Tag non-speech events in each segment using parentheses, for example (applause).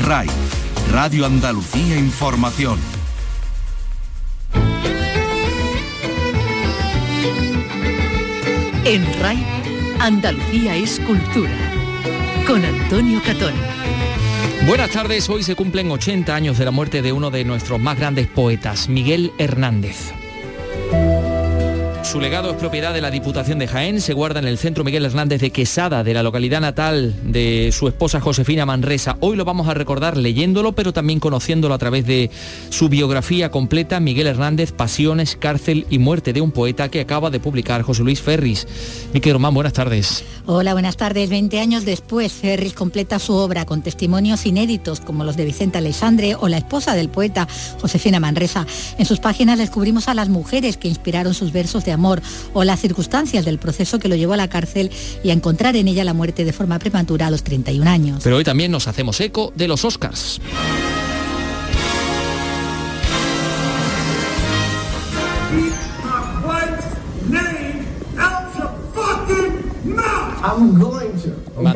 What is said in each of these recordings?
RAI, Radio Andalucía Información. En RAI, Andalucía es cultura. Con Antonio Catón. Buenas tardes, hoy se cumplen 80 años de la muerte de uno de nuestros más grandes poetas, Miguel Hernández. Su legado es propiedad de la Diputación de Jaén, se guarda en el Centro Miguel Hernández de Quesada, de la localidad natal de su esposa Josefina Manresa. Hoy lo vamos a recordar leyéndolo, pero también conociéndolo a través de su biografía completa, Miguel Hernández, Pasiones, Cárcel y Muerte de un poeta que acaba de publicar José Luis Ferris. Miquel Román, buenas tardes. Hola, buenas tardes. Veinte años después, Ferris completa su obra con testimonios inéditos como los de Vicente Alexandre o la esposa del poeta Josefina Manresa. En sus páginas descubrimos a las mujeres que inspiraron sus versos de amor o las circunstancias del proceso que lo llevó a la cárcel y a encontrar en ella la muerte de forma prematura a los 31 años. Pero hoy también nos hacemos eco de los Oscars.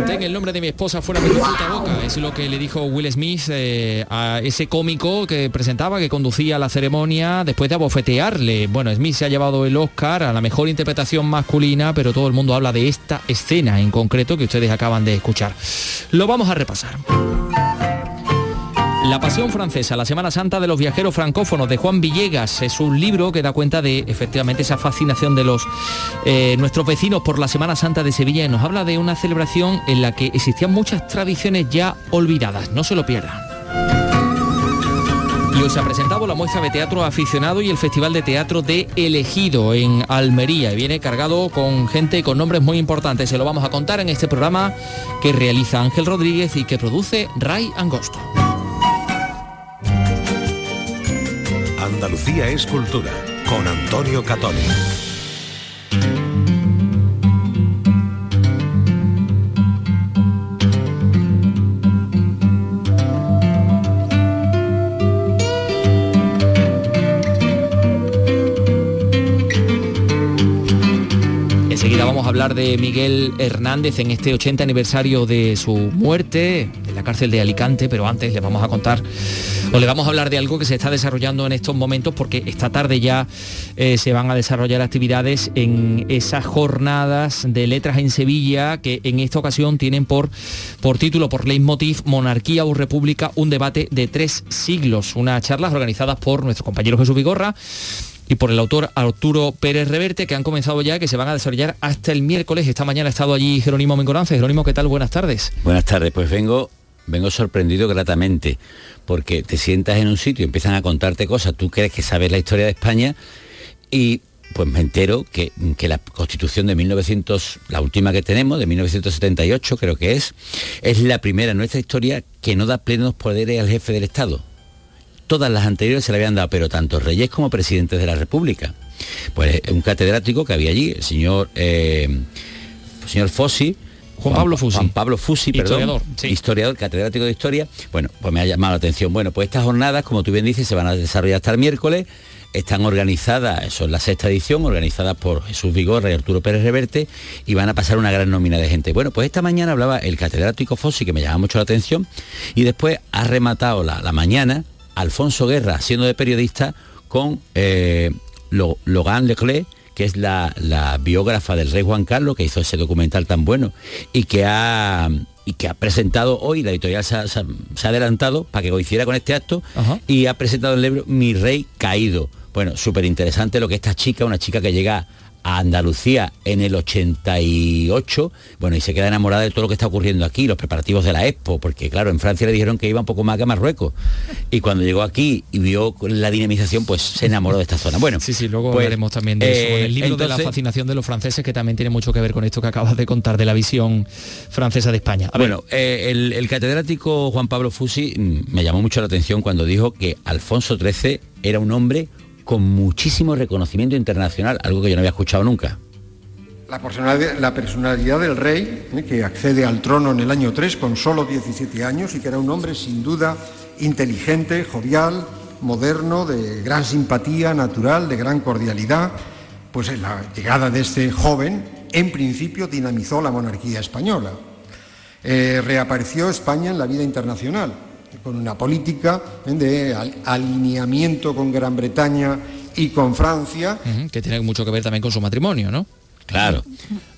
Mantén el nombre de mi esposa fuera de tu puta boca. Es lo que le dijo Will Smith eh, a ese cómico que presentaba, que conducía la ceremonia después de abofetearle. Bueno, Smith se ha llevado el Oscar a la mejor interpretación masculina, pero todo el mundo habla de esta escena en concreto que ustedes acaban de escuchar. Lo vamos a repasar. La Pasión Francesa, la Semana Santa de los Viajeros Francófonos de Juan Villegas es un libro que da cuenta de efectivamente esa fascinación de los eh, nuestros vecinos por la Semana Santa de Sevilla y nos habla de una celebración en la que existían muchas tradiciones ya olvidadas. No se lo pierdan. Y hoy se ha presentado la muestra de teatro aficionado y el Festival de Teatro de Elegido en Almería. Y viene cargado con gente con nombres muy importantes. Se lo vamos a contar en este programa que realiza Ángel Rodríguez y que produce Ray Angosto. Andalucía es cultura con Antonio Catoni. Enseguida vamos a hablar de Miguel Hernández en este 80 aniversario de su muerte en la cárcel de Alicante, pero antes le vamos a contar o le vamos a hablar de algo que se está desarrollando en estos momentos porque esta tarde ya eh, se van a desarrollar actividades en esas jornadas de letras en Sevilla que en esta ocasión tienen por, por título, por leitmotiv, Monarquía o República, un debate de tres siglos. Unas charlas organizadas por nuestro compañero Jesús Vigorra y por el autor Arturo Pérez Reverte, que han comenzado ya, que se van a desarrollar hasta el miércoles. Esta mañana ha estado allí Jerónimo Mengoranza. Jerónimo, ¿qué tal? Buenas tardes. Buenas tardes, pues vengo, vengo sorprendido gratamente, porque te sientas en un sitio y empiezan a contarte cosas, tú crees que sabes la historia de España y pues me entero que, que, la constitución de 1900, la última que tenemos, de 1978 creo que es, es la primera en nuestra historia que no da plenos poderes al jefe del Estado todas las anteriores se le habían dado, pero tanto reyes como presidentes de la República. Pues un catedrático que había allí, señor, eh, el señor Fossi, Juan Pablo Fusi. Juan Pablo Fusi, historiador, perdón, sí. historiador, catedrático de historia. Bueno, pues me ha llamado la atención. Bueno, pues estas jornadas, como tú bien dices, se van a desarrollar hasta el miércoles. Están organizadas, eso es la sexta edición, organizadas por Jesús Vigorra y Arturo Pérez Reverte, y van a pasar una gran nómina de gente. Bueno, pues esta mañana hablaba el catedrático Fossi, que me llama mucho la atención, y después ha rematado la, la mañana Alfonso Guerra, siendo de periodista, con eh, Logan Leclerc, que es la, la, biógrafa del rey Juan Carlos, que hizo ese documental tan bueno, y que ha, y que ha presentado hoy, la editorial se ha, se ha adelantado para que coincidiera con este acto, Ajá. y ha presentado el libro Mi Rey Caído. Bueno, súper interesante lo que esta chica, una chica que llega a Andalucía en el 88, bueno, y se queda enamorada de todo lo que está ocurriendo aquí, los preparativos de la Expo, porque claro, en Francia le dijeron que iba un poco más que a Marruecos, y cuando llegó aquí y vio la dinamización, pues se enamoró de esta zona. Bueno, sí, sí, luego pues, hablaremos también de eso, eh, el libro entonces, de la fascinación de los franceses, que también tiene mucho que ver con esto que acabas de contar, de la visión francesa de España. A bueno, eh, el, el catedrático Juan Pablo Fusi mm, me llamó mucho la atención cuando dijo que Alfonso XIII era un hombre con muchísimo reconocimiento internacional, algo que yo no había escuchado nunca. La personalidad, del rey, eh, que accede al trono en el año 3 con solo 17 años y que era un hombre sin duda inteligente, jovial, moderno, de gran simpatía natural, de gran cordialidad, pues la llegada de este joven en principio dinamizó la monarquía española. Eh, reapareció España en la vida internacional con una política de alineamiento con Gran Bretaña y con Francia. que tiene mucho que ver también con su matrimonio, ¿no? Claro,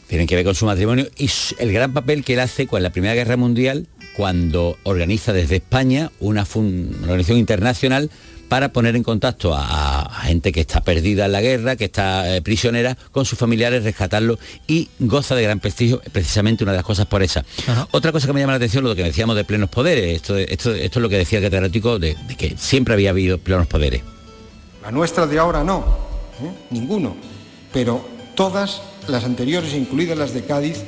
tiene que ver con su matrimonio y el gran papel que él hace con la Primera Guerra Mundial cuando organiza desde España una, organización internacional para poner en contacto a, gente que está perdida en la guerra, que está eh, prisionera, con sus familiares, rescatarlo y goza de gran prestigio, precisamente una de las cosas por esa. Otra cosa que me llama la atención, lo que decíamos de plenos poderes, esto, esto, esto es lo que decía el catedrático, de, que siempre había habido plenos poderes. La nuestra de ahora no, ¿eh? ninguno, pero todas las anteriores, incluidas las de Cádiz,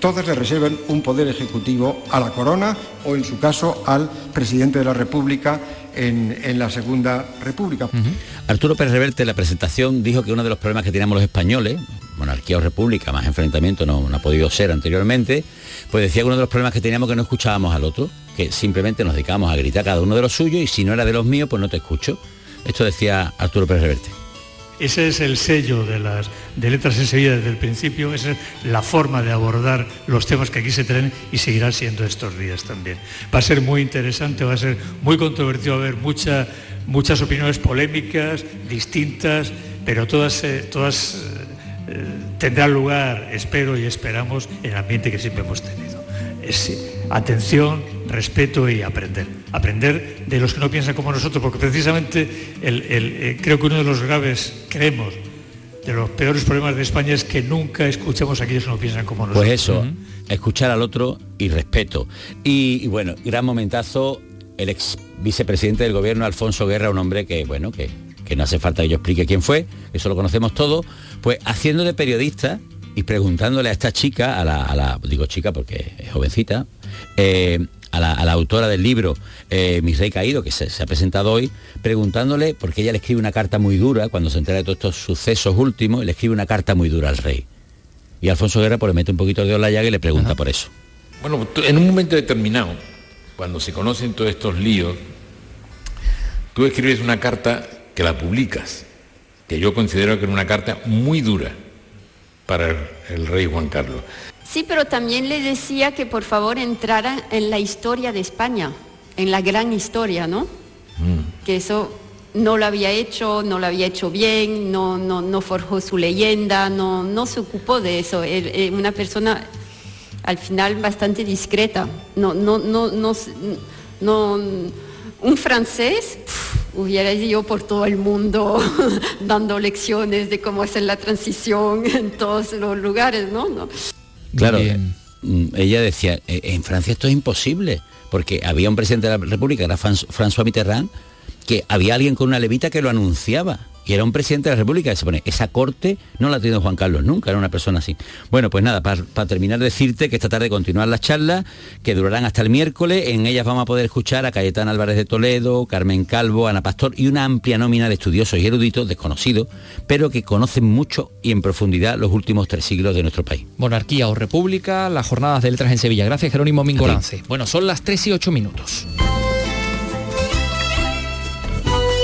todas le reservan un poder ejecutivo a la corona o, en su caso, al presidente de la República en, la Segunda República. Arturo Pérez Reverte en la presentación dijo que uno de los problemas que teníamos los españoles, monarquía o república, más enfrentamiento no, no ha podido ser anteriormente, pues decía que uno de los problemas que teníamos que no escuchábamos al otro, que simplemente nos dedicábamos a gritar cada uno de los suyos y si no era de los míos, pues no te escucho. Esto decía Arturo Pérez Reverte. Ese es el sello de las de letras en Sevilla desde el principio, esa es la forma de abordar los temas que aquí se traen y seguirá siendo estos días también. Va a ser muy interesante, va a ser muy controvertido, va a haber muchas opiniones polémicas, distintas, pero todas, eh, todas eh, tendrán lugar, espero y esperamos, en el ambiente que siempre hemos tenido. Atención, respeto y aprender. Aprender de los que no piensan como nosotros, porque precisamente eh, creo que uno de los graves, creemos, de los peores problemas de España es que nunca escuchamos a aquellos que no piensan como nosotros. Pues eso, escuchar al otro y respeto. Y, bueno, gran momentazo, el ex vicepresidente del gobierno, Alfonso Guerra, un hombre que, bueno, que, que no hace falta que yo explique quién fue, eso lo conocemos todos, pues haciendo de periodista y preguntándole a esta chica, a la, digo chica porque es jovencita, eh, a, la, autora del libro eh, Mi Rey Caído, que se, ha presentado hoy, preguntándole, porque ella le escribe una carta muy dura, cuando se entera de todos estos sucesos últimos, le escribe una carta muy dura al rey. Y Alfonso Guerra pues, le mete un poquito de la llaga y le pregunta por eso. Bueno, en un momento determinado, cuando se conocen todos estos líos, tú escribes una carta que la publicas, que yo considero que era una carta muy dura para el rey Juan Carlos. Sí, pero también le decía que por favor entrara en la historia de España, en la gran historia, ¿no? Mm. Que eso no lo había hecho, no lo había hecho bien, no, no, forjó su leyenda, no, no se ocupó de eso. Era una persona al final bastante discreta. No, no, no, no, no un francés hubiera ido por todo el mundo (laughs) dando lecciones de cómo hacer la transición (laughs) en todos los lugares, ¿no? ¿No? Claro, mm, ella decía, e, en Francia esto es imposible, porque había un presidente de la República, era François Mitterrand, que había alguien con una levita que lo anunciaba y era un presidente de la República, se pone, esa corte no la ha tenido Juan Carlos nunca, era una persona así. Bueno, pues nada, para, terminar decirte que esta tarde continúan las charlas, que durarán hasta el miércoles, en ellas vamos a poder escuchar a Cayetana Álvarez de Toledo, Carmen Calvo, Ana Pastor y una amplia nómina de estudiosos y eruditos desconocidos, pero que conocen mucho y en profundidad los últimos tres siglos de nuestro país. Monarquía o República, las jornadas de letras en Sevilla. Gracias Jerónimo Mingolance. Bueno, son las 3 y 8 minutos.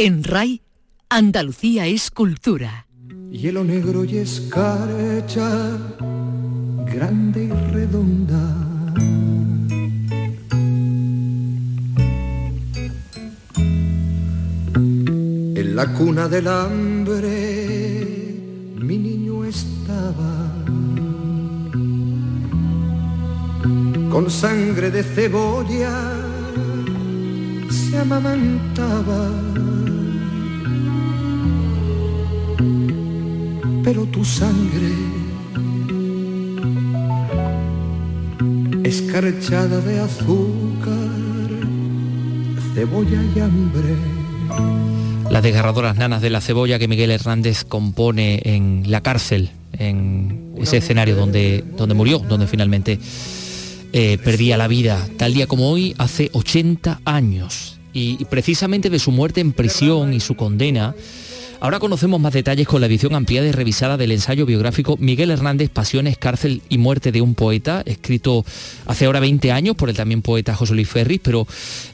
En RAI Andalucía es cultura. Hielo negro y escarcha, grande y redonda. En la cuna del hambre mi niño estaba. Con sangre de cebolla se amamantaba tu sangre escarchada de azúcar, cebolla y hambre. Las desgarradoras nanas de la cebolla que Miguel Hernández compone en la cárcel, en ese escenario donde, donde murió, donde finalmente eh, perdía la vida, tal día como hoy, hace 80 años. Y, precisamente de su muerte en prisión y su condena, ahora conocemos más detalles con la edición ampliada y revisada del ensayo biográfico Miguel Hernández, Pasiones, Cárcel y Muerte de un Poeta, escrito hace ahora 20 años por el también poeta José Luis Ferris, pero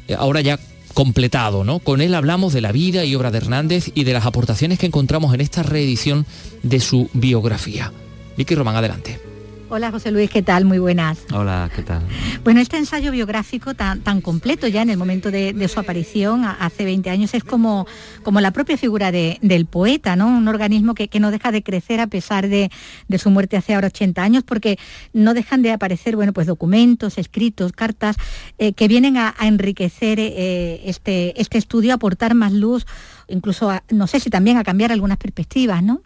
eh, ahora ya completado, ¿no? Con él hablamos de la vida y obra de Hernández y de las aportaciones que encontramos en esta reedición de su biografía. Vicky Román, adelante. Hola José Luis, ¿qué tal? Muy buenas. Hola, ¿qué tal? Bueno, este ensayo biográfico tan, tan completo ya en el momento de, su aparición hace 20 años es como, como la propia figura del poeta, ¿no? Un organismo que, no deja de crecer a pesar de, su muerte hace ahora 80 años porque no dejan de aparecer, bueno, pues documentos, escritos, cartas eh, que vienen a, enriquecer eh, este, este estudio, a aportar más luz, incluso, no sé si también a cambiar algunas perspectivas, ¿no?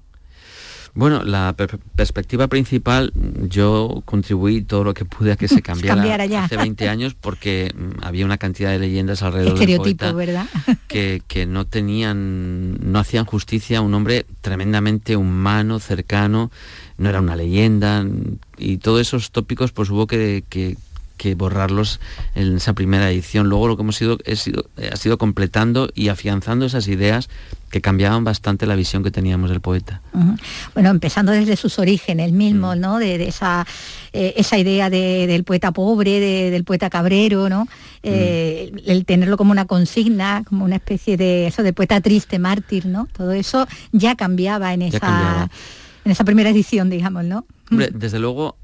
Bueno, la perspectiva principal, yo contribuí todo lo que pude a que se (laughs) cambiara hace 20 (laughs) años porque mm, había una cantidad de leyendas alrededor del poeta ¿verdad? (laughs) Que, que no tenían, no hacían justicia a un hombre tremendamente humano, cercano, no era una leyenda y todos esos tópicos pues hubo que, que, que borrarlos en esa primera edición. Luego lo que hemos sido, sido, ha sido completando y afianzando esas ideas que cambiaban bastante la visión que teníamos del poeta. Bueno, empezando desde sus orígenes mismo, mm. ¿no? De, esa, eh, esa idea del poeta pobre, del poeta cabrero, ¿no? Eh, mm. El tenerlo como una consigna, como una especie de eso de poeta triste, mártir, ¿no? Todo eso ya cambiaba en esa, En esa primera edición, digamos, ¿no? desde luego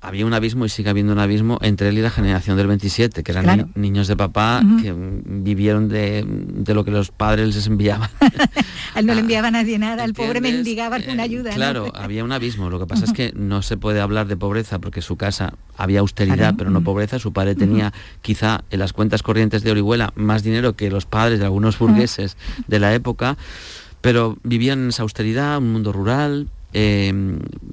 había un abismo y sigue habiendo un abismo entre él y la generación del 27, que eran niños de papá que vivieron de, lo que los padres les enviaban. (laughs) él no le enviaban a nadie nada, al pobre mendigaba una ayuda. Claro, había un abismo. Lo que pasa es que no se puede hablar de pobreza porque su casa había austeridad, pero no pobreza. Su padre tenía quizá en las cuentas corrientes de Orihuela más dinero que los padres de algunos burgueses de la época pero vivían en esa austeridad, un mundo rural, eh,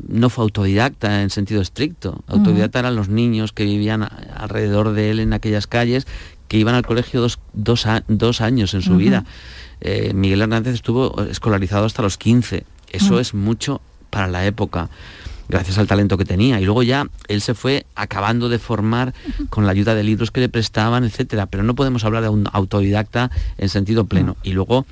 no fue autodidacta en sentido estricto. Autodidacta eran los niños que vivían alrededor de él en aquellas calles, que iban al colegio dos, años en su vida. Eh, Miguel Hernández estuvo escolarizado hasta los 15. Eso es mucho para la época gracias al talento que tenía. Y luego ya él se fue acabando de formar con la ayuda de libros que le prestaban, etcétera. Pero no podemos hablar de un autodidacta en sentido pleno. Y luego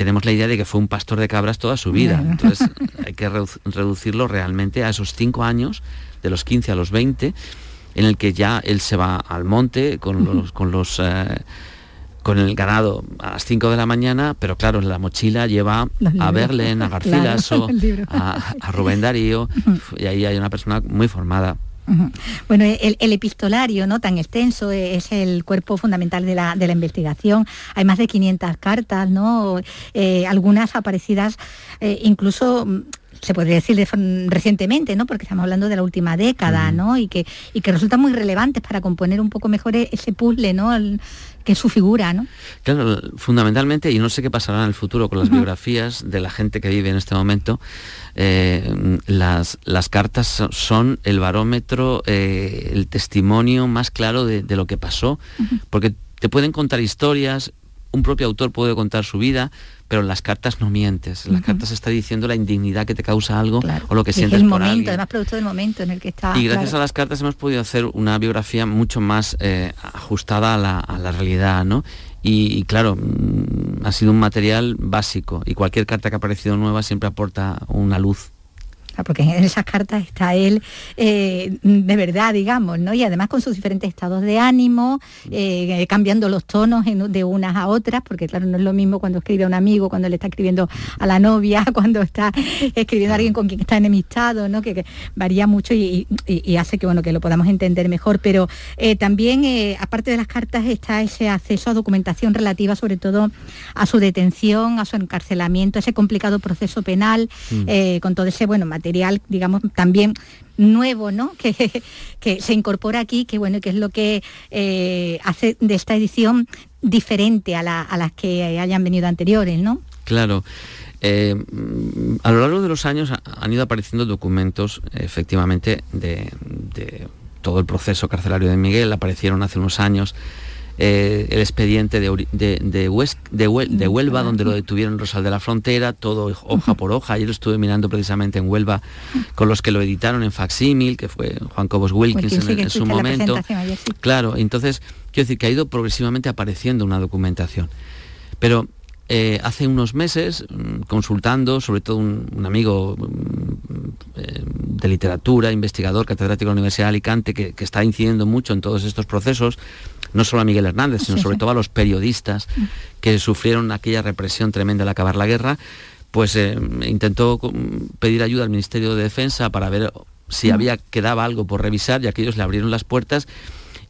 tenemos la idea de que fue un pastor de cabras toda su vida. Entonces (laughs) hay que reducirlo realmente a esos cinco años, de los 15 a los 20, en el que ya él se va al monte con los... Con los eh, con el ganado a las 5 de la mañana, pero claro, en la mochila lleva a Berlen, a (laughs) (laughs) Garcilaso, a, a, Rubén Darío, y ahí hay una persona muy formada. Bueno, el, epistolario no tan extenso es el cuerpo fundamental de la, investigación. Hay más de 500 cartas, ¿no? Eh, algunas aparecidas eh, incluso mm, se podría decir recientemente, ¿no? Porque estamos hablando de la última década, ¿no? Y que, y que resultan muy relevantes para componer un poco mejor e-, ese puzzle, ¿no? que es su figura, ¿no? Claro, fundamentalmente, y no sé qué pasará en el futuro con las biografías de la gente que vive en este momento, eh, las, las, cartas son el barómetro, eh, el testimonio más claro de, lo que pasó, porque te pueden contar historias, un propio autor puede contar su vida, pero en las cartas no mientes. En las cartas está diciendo la indignidad que te causa algo o lo que sientes el por momento, además producto del momento en el que está. Y gracias a las cartas hemos podido hacer una biografía mucho más eh, ajustada a la, a la realidad, ¿no? Y, claro, mm, ha sido un material básico y cualquier carta que ha aparecido nueva siempre aporta una luz porque en esas cartas está él eh, de verdad, digamos, ¿no? Y además con sus diferentes estados de ánimo, eh, cambiando los tonos de unas a otras, porque claro, no es lo mismo cuando escribe a un amigo, cuando le está escribiendo a la novia, (laughs) cuando está escribiendo a alguien con quien está enemistado, ¿no? Que, varía mucho y, hace que, bueno, que lo podamos entender mejor. Pero eh, también, aparte de las cartas, está ese acceso a documentación relativa sobre todo a su detención, a su encarcelamiento, ese complicado proceso penal, mm. con todo ese, bueno, material digamos, también nuevo, ¿no? (laughs) Que, que se incorpora aquí, que bueno, que es lo que eh, hace de esta edición diferente a, las que hayan venido anteriores, ¿no? Claro. Eh, a lo largo de los años han ido apareciendo documentos, efectivamente, de, todo el proceso carcelario de Miguel. Aparecieron hace unos años eh, el expediente de, de, de, Huelva, donde lo detuvieron Rosal de la Frontera, todo hoja por hoja. Ayer lo estuve mirando precisamente en Huelva con los que lo editaron en facsímil, que fue Juan Cobos Wilkins en, su momento. Claro, entonces, quiero decir que ha ido progresivamente apareciendo una documentación. Pero eh, hace unos meses, mm, consultando, sobre todo un, amigo mm, eh, de literatura, investigador, catedrático de la Universidad de Alicante, que, está incidiendo mucho en todos estos procesos, no solo a Miguel Hernández, sino sobre todo a los periodistas mm. que sufrieron aquella represión tremenda al acabar la guerra, pues eh, intentó pedir ayuda al Ministerio de Defensa para ver si había quedaba algo por revisar, ya que ellos le abrieron las puertas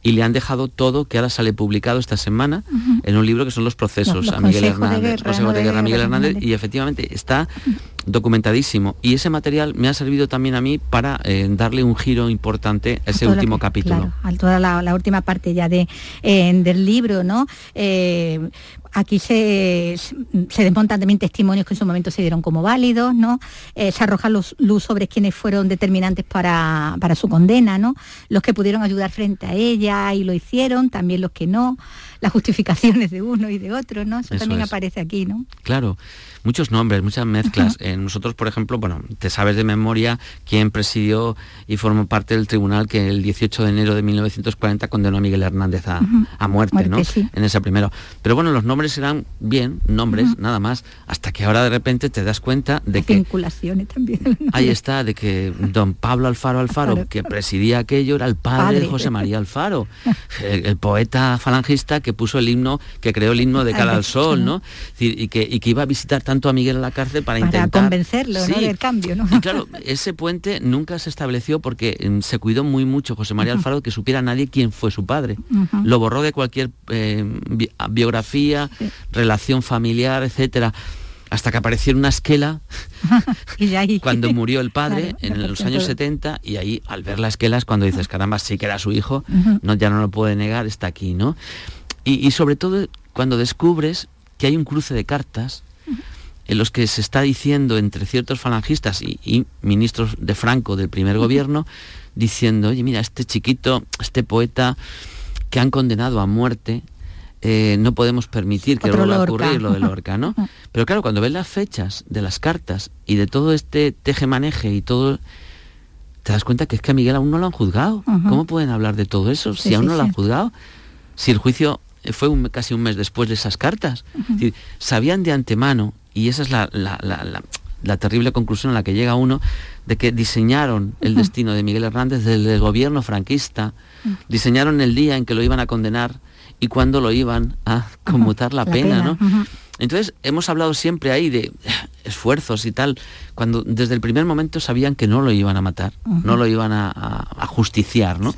y le han dejado todo que ahora sale publicado esta semana en un libro que son los procesos a Miguel Hernández, Consejo de Guerra Miguel Hernández, y efectivamente está documentadísimo y ese material me ha servido también a mí para eh, darle un giro importante a ese último capítulo. a toda la, última parte ya de, eh, del libro, ¿no? Eh, aquí se, se, desmontan también testimonios que en su momento se dieron como válidos, ¿no? se arroja luz sobre quienes fueron determinantes para, para, su condena, ¿no? Los que pudieron ayudar frente a ella y lo hicieron, también los que no, las justificaciones de uno y de otro, ¿no? Eso, también aparece aquí, ¿no? Claro muchos nombres, muchas mezclas. Eh, nosotros, por ejemplo, bueno, te sabes de memoria quién presidió y formó parte del tribunal que el 18 de enero de 1940 condenó a Miguel Hernández a, muerte, ¿no? En ese primero. Pero bueno, los nombres eran bien, nombres, nada más, hasta que ahora de repente te das cuenta de que... Vinculaciones también. Ahí está, de que don Pablo Alfaro Alfaro, que presidía aquello, era el padre, de José María Alfaro, (laughs) el, poeta falangista que puso el himno, que creó el himno de Cara al Sol, ¿no? Y que, y que iba a visitar tanto a Miguel a la cárcel para, intentar... convencerlo del cambio. ¿no? Y claro, ese puente nunca se estableció porque mm, se cuidó muy mucho José María Alfaro que supiera nadie quién fue su padre. Lo borró de cualquier eh, biografía, relación familiar, etcétera hasta que apareció una esquela (laughs) cuando (laughs) murió el padre en los años 70 y ahí al ver la esquela es cuando dices, caramba, sí que era su hijo, no, ya no lo puede negar, está aquí, ¿no? Y sobre todo cuando descubres que hay un cruce de cartas en los que se está diciendo entre ciertos falangistas y, ministros de Franco del primer gobierno, diciendo, oye, mira, este chiquito, este poeta que han condenado a muerte, eh, no podemos permitir que vuelva a ocurrir lo de Lorca, ¿no? Pero claro, cuando ves las fechas de las cartas y de todo este teje-maneje y todo, te das cuenta que es que a Miguel aún no lo han juzgado. ¿Cómo pueden hablar de todo eso si aún no lo han juzgado? Si el juicio fue casi un mes después de esas cartas. sabían de antemano, y esa es la, terrible conclusión a la que llega uno, de que diseñaron el destino de Miguel Hernández desde el gobierno franquista, diseñaron el día en que lo iban a condenar y cuándo lo iban a conmutar la, pena, ¿no? Entonces, hemos hablado siempre ahí de esfuerzos y tal, cuando desde el primer momento sabían que no lo iban a matar, no lo iban a, justiciar, ¿no?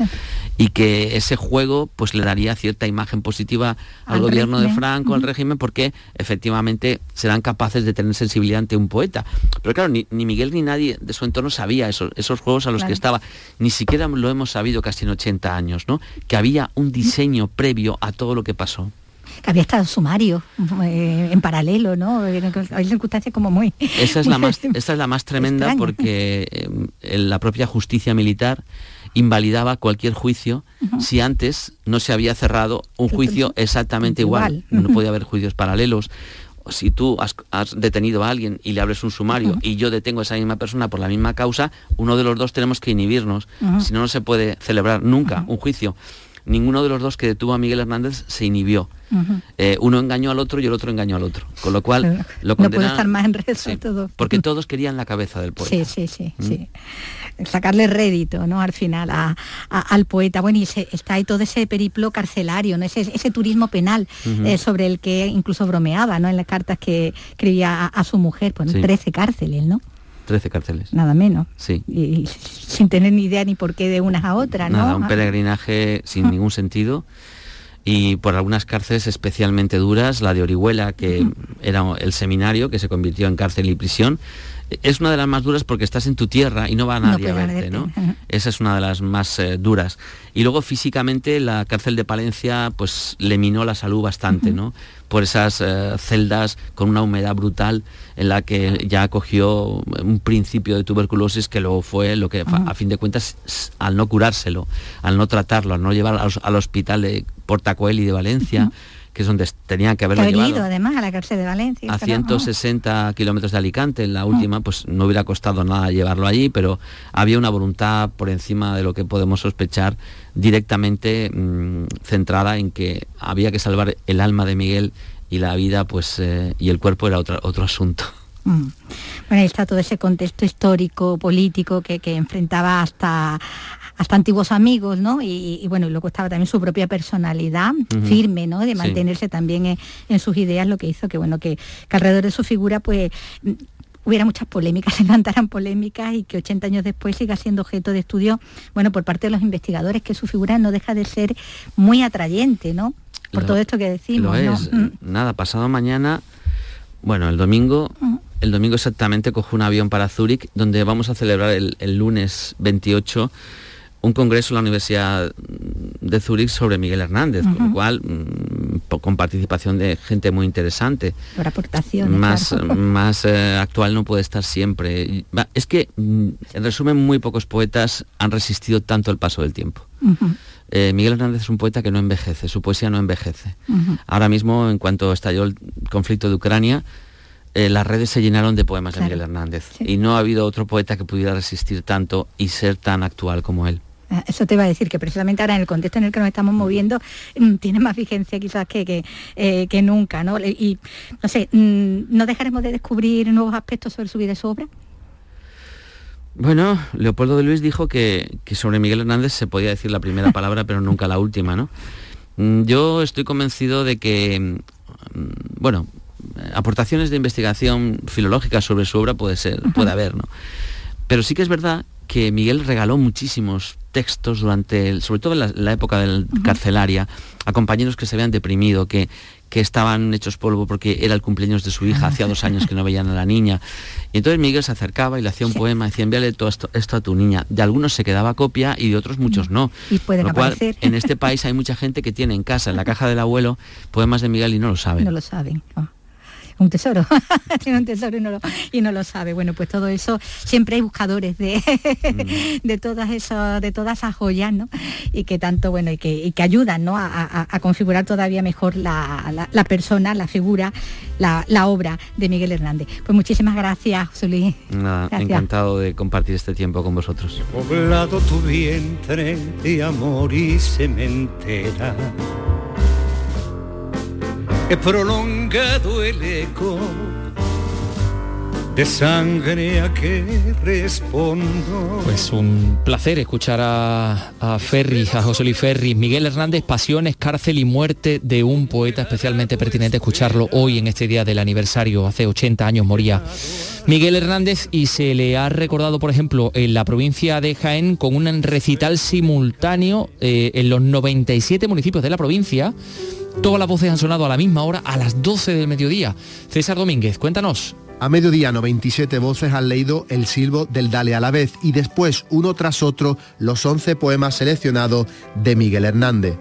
Y que ese juego pues le daría cierta imagen positiva al, gobierno de Franco, al régimen, porque efectivamente serán capaces de tener sensibilidad ante un poeta. Pero claro, ni, Miguel ni nadie de su entorno sabía esos, esos juegos a los que estaba. Ni siquiera lo hemos sabido casi en 80 años, ¿no? Que había un diseño previo a todo lo que pasó había estado sumario eh, en paralelo, ¿no? Hay circunstancias como muy... Esa es, la, más, (laughs) es la más tremenda porque eh, la propia justicia militar invalidaba cualquier juicio si antes no se había cerrado un juicio exactamente igual. No podía haber juicios paralelos. Si tú has, detenido a alguien y le abres un sumario y yo detengo a esa misma persona por la misma causa, uno de los dos tenemos que inhibirnos. Si no, no se puede celebrar nunca un juicio ninguno de los dos que detuvo a Miguel Hernández se inhibió. Eh, uno engañó al otro y el otro engañó al otro. Con lo cual lo No puede estar más en red todo. Porque todos querían la cabeza del poeta. Sí, sí, sí, ¿Mm? sí. Sacarle rédito, ¿no? Al final al poeta. Bueno, y está ahí todo ese periplo carcelario, ¿no? Ese, turismo penal eh, sobre el que incluso bromeaba, ¿no? En las cartas que escribía a, su mujer, pues 13 cárceles, ¿no? 13 cárceles. Nada menos. Sí. Y, sin tener ni idea ni por qué de unas a otras, ¿no? Nada, un peregrinaje sin ningún sentido y por algunas cárceles especialmente duras, la de Orihuela, que era el seminario que se convirtió en cárcel y prisión, es una de las más duras porque estás en tu tierra y no va nadie a verte, ¿no? Esa es una de las más eh, duras. Y luego físicamente la cárcel de Palencia pues le minó la salud bastante, ¿no? Por esas eh, celdas con una humedad brutal en la que ya cogió un principio de tuberculosis que luego fue lo que a fin de cuentas al no curárselo, al no tratarlo, al no llevar al, hospital Portacoeli de Valencia, que es donde tenía que haberlo llevado. ido además a la cárcel de Valencia. a pero, 160 kilómetros de Alicante, en la última, pues no hubiera costado nada llevarlo allí, pero había una voluntad por encima de lo que podemos sospechar directamente mm, centrada en que había que salvar el alma de Miguel y la vida, pues eh, y el cuerpo era otro, otro asunto. Mm. Bueno, ahí está todo ese contexto histórico, político que, que enfrentaba hasta hasta antiguos amigos, ¿no? Y, y bueno, y luego estaba también su propia personalidad firme, ¿no? De Sí. mantenerse también en, en sus ideas, lo que hizo que bueno, que, que alrededor de su figura, pues mm, hubiera muchas polémicas, (laughs) se levantaran polémicas y que 80 años después siga siendo objeto de estudio, bueno, por parte de los investigadores, que su figura no deja de ser muy atrayente, ¿no? Por Lo- todo esto que decimos, Lo ¿no? es. Mm. Nada, pasado mañana, bueno, el domingo, el domingo exactamente cojo un avión para Zúrich, donde vamos a celebrar el, el lunes 28 un congreso en la Universidad de Zúrich sobre Miguel Hernández, con lo cual, mm, con participación de gente muy interesante. Por aportaciones. Más, claro. más eh, actual no puede estar siempre. Es que, mm, en resumen, muy pocos poetas han resistido tanto el paso del tiempo. Eh, Miguel Hernández es un poeta que no envejece, su poesía no envejece. Ahora mismo, en cuanto estalló el conflicto de Ucrania, eh, las redes se llenaron de poemas Claro. de Miguel Hernández. Y no ha habido otro poeta que pudiera resistir tanto y ser tan actual como él. Ah, Eso te iba a decir, que precisamente ahora en el contexto en el que nos estamos moviendo mm, tiene más vigencia quizás que, que, eh, que nunca, ¿no? Y, no sé, mm, ¿no dejaremos de descubrir nuevos aspectos sobre su vida y su obra? Bueno, Leopoldo de Luis dijo que, que sobre Miguel Hernández se podía decir la primera (laughs) palabra, pero nunca la última, ¿no? Mm, Yo estoy convencido de que, bueno, aportaciones de investigación filológica sobre su obra puede ser, puede haber, ¿no? Pero sí que es verdad que Miguel regaló muchísimos textos durante, el- sobre todo en la, la época del carcelaria, a compañeros que se habían deprimido, que, que estaban hechos polvo porque era el cumpleaños de su hija, hacía dos años que no veían a la niña. Y entonces Miguel se acercaba y le hacía un poema, decía, envíale todo esto, esto a tu niña. De algunos se quedaba copia y de otros muchos no. Y pueden Lo cual, aparecer. en este país hay mucha gente que tiene en casa, en la caja del abuelo, poemas de Miguel y no lo saben. No lo saben. Oh, Un tesoro, (laughs) tiene un tesoro y no, lo, y no lo sabe. Bueno, pues todo eso, siempre hay buscadores de, (laughs) de todas esas, de todas esas joyas, ¿no? Y que tanto, bueno, y que, y que ayudan, ¿no? A, a- a configurar todavía mejor la, la- la persona, la figura, la, la obra de Miguel Hernández. Pues muchísimas gracias, José Luis. Nada, Gracias. encantado de compartir este tiempo con vosotros. poblado tu vientre de amor y sementera. He prolongado el eco de sangre a que respondo. Pues un placer escuchar a, a Ferri, a José Luis Ferri, Miguel Hernández, Pasiones, Cárcel y Muerte de un poeta especialmente pertinente escucharlo hoy en este día del aniversario, hace 80 años moría Miguel Hernández y se le ha recordado, por ejemplo, en la provincia de Jaén con un recital simultáneo eh, en los 97 municipios de la provincia. Todas las voces han sonado a la misma hora, a las 12 del mediodía. César Domínguez, cuéntanos. A mediodía 97 voces han leído el silbo del Dale a la vez y después uno tras otro los 11 poemas seleccionados de Miguel Hernández.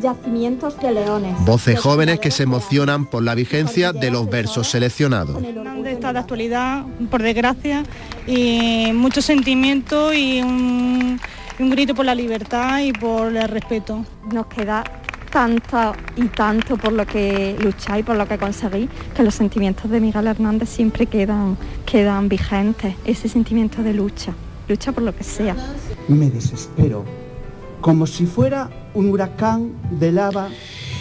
Yacimientos de leones. Voces jóvenes que se emocionan por la vigencia de los versos seleccionados. Hernández está de actualidad, por desgracia, y mucho sentimiento y un, y un grito por la libertad y por el respeto. Nos queda tanto y tanto por lo que lucháis, por lo que conseguís, que los sentimientos de Miguel Hernández siempre quedan, quedan vigentes. Ese sentimiento de lucha, lucha por lo que sea. Me desespero, como si fuera un huracán de lava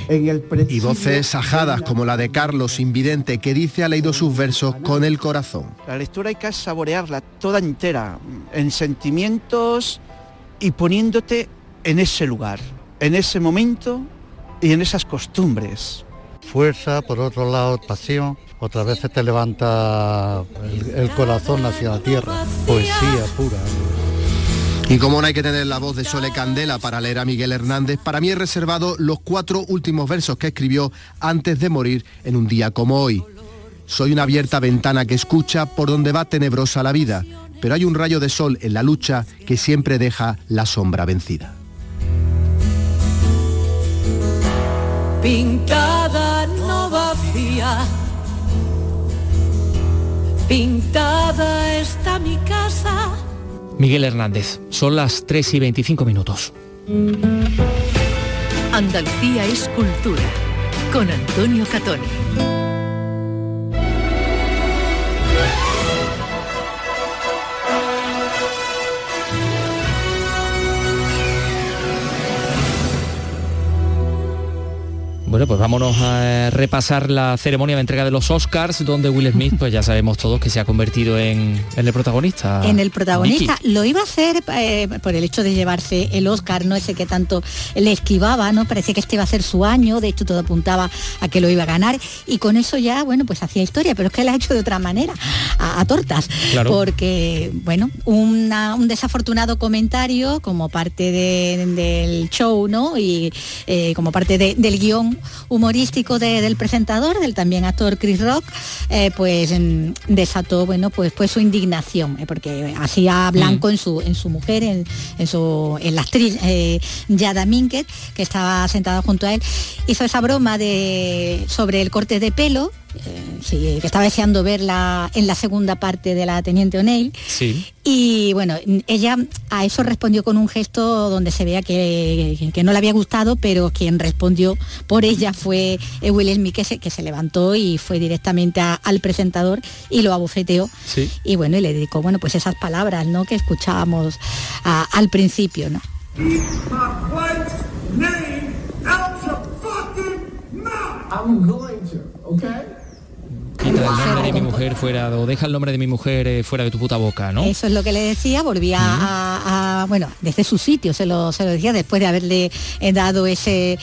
en el Y voces ajadas como la de Carlos Invidente que dice ha leído sus versos con el corazón. La lectura hay que saborearla toda entera, en sentimientos y poniéndote en ese lugar, en ese momento y en esas costumbres. Fuerza, por otro lado, pasión. Otras veces te levanta el, el corazón hacia la tierra. Poesía pura. Y como no hay que tener la voz de Sole Candela para leer a Miguel Hernández, para mí he reservado los cuatro últimos versos que escribió antes de morir en un día como hoy. Soy una abierta ventana que escucha por donde va tenebrosa la vida, pero hay un rayo de sol en la lucha que siempre deja la sombra vencida. Pintada no vacía, pintada está mi casa. Miguel Hernández, son las 3 y 25 minutos. Andalucía es cultura. Con Antonio Catoni. Bueno, pues vámonos a repasar la ceremonia de entrega de los Oscars, donde Will Smith, pues ya sabemos todos que se ha convertido en, en el protagonista. En el protagonista. Lo iba a hacer eh, por el hecho de llevarse el Oscar, no ese que tanto le esquivaba, ¿no? Parecía que este iba a ser su año, de hecho todo apuntaba a que lo iba a ganar. Y con eso ya, bueno, pues hacía historia, pero es que la ha hecho de otra manera, a, a tortas. Claro. Porque, bueno, una- un desafortunado comentario como parte de- del show, ¿no? Y eh, como parte de- del guion humorístico de- del presentador, del también actor Chris Rock, eh, pues mm, desató, bueno, pues, pues su indignación, eh, porque hacía blanco en su en su mujer, en, en su en la actriz eh, Yada Minkett, que estaba sentada junto a él, hizo esa broma de sobre el corte de pelo. eh, sí, que estaba deseando verla en la segunda parte de la Teniente O'Neill Sí. y bueno, ella a eso respondió con un gesto donde se veía que, que no le había gustado, pero quien respondió por ella fue eh, Will Smith que se, que se levantó y fue directamente a- al presentador y lo abofeteó. Sí. Y bueno, y le dedicó bueno, pues esas palabras ¿no? que escuchábamos a- al principio. ¿no? Quita el nombre de mi mujer fuera, o deja el nombre de mi mujer eh, fuera de tu puta boca, ¿no? Eso es lo que le decía, volvía a, a- bueno, desde su sitio se lo, se lo decía después de haberle eh, dado ese,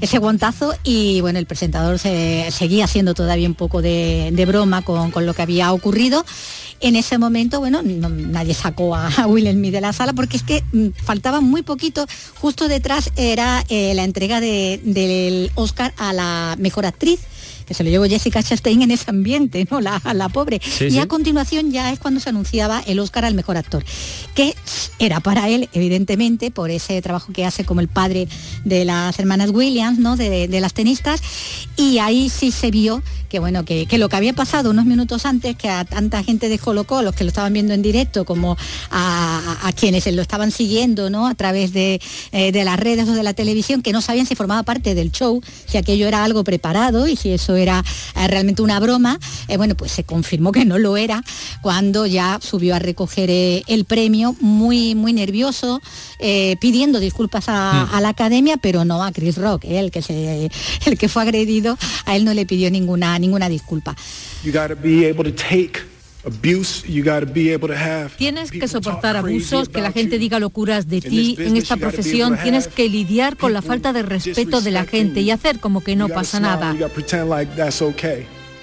ese guantazo y bueno, el presentador se, seguía haciendo todavía un poco de, broma con, con lo que había ocurrido. En ese momento, bueno, no- nadie sacó a, a Will Smith de la sala porque es que mm, faltaba muy poquito. Justo detrás era eh, la entrega de- del Oscar a la mejor actriz que se lo llevó Jessica Chastain en ese ambiente, ¿no? La, la pobre. Sí, y sí. a continuación ya es cuando se anunciaba el Oscar al mejor actor, que era para él, evidentemente, por ese trabajo que hace como el padre de las hermanas Williams, ¿no? De, de las tenistas. Y ahí sí se vio que bueno, que, que lo que había pasado unos minutos antes, que a tanta gente descolocó, los que lo estaban viendo en directo, como a, a- a quienes lo estaban siguiendo, ¿no? A través de, eh, de las redes o de la televisión, que no sabían si formaba parte del show, si aquello era algo preparado y si eso era eh, realmente una broma. Eh, bueno, pues se confirmó que no lo era cuando ya subió a recoger eh, el premio, muy, muy nervioso, eh, pidiendo disculpas a, Mm. a la academia, pero no a Chris Rock, eh, el que se, el que fue agredido, a él no le pidió ninguna, ninguna disculpa. You Tienes que soportar abusos, que la gente diga locuras de ti. En esta profesión tienes que lidiar con la falta de respeto de la gente y hacer como que no pasa nada.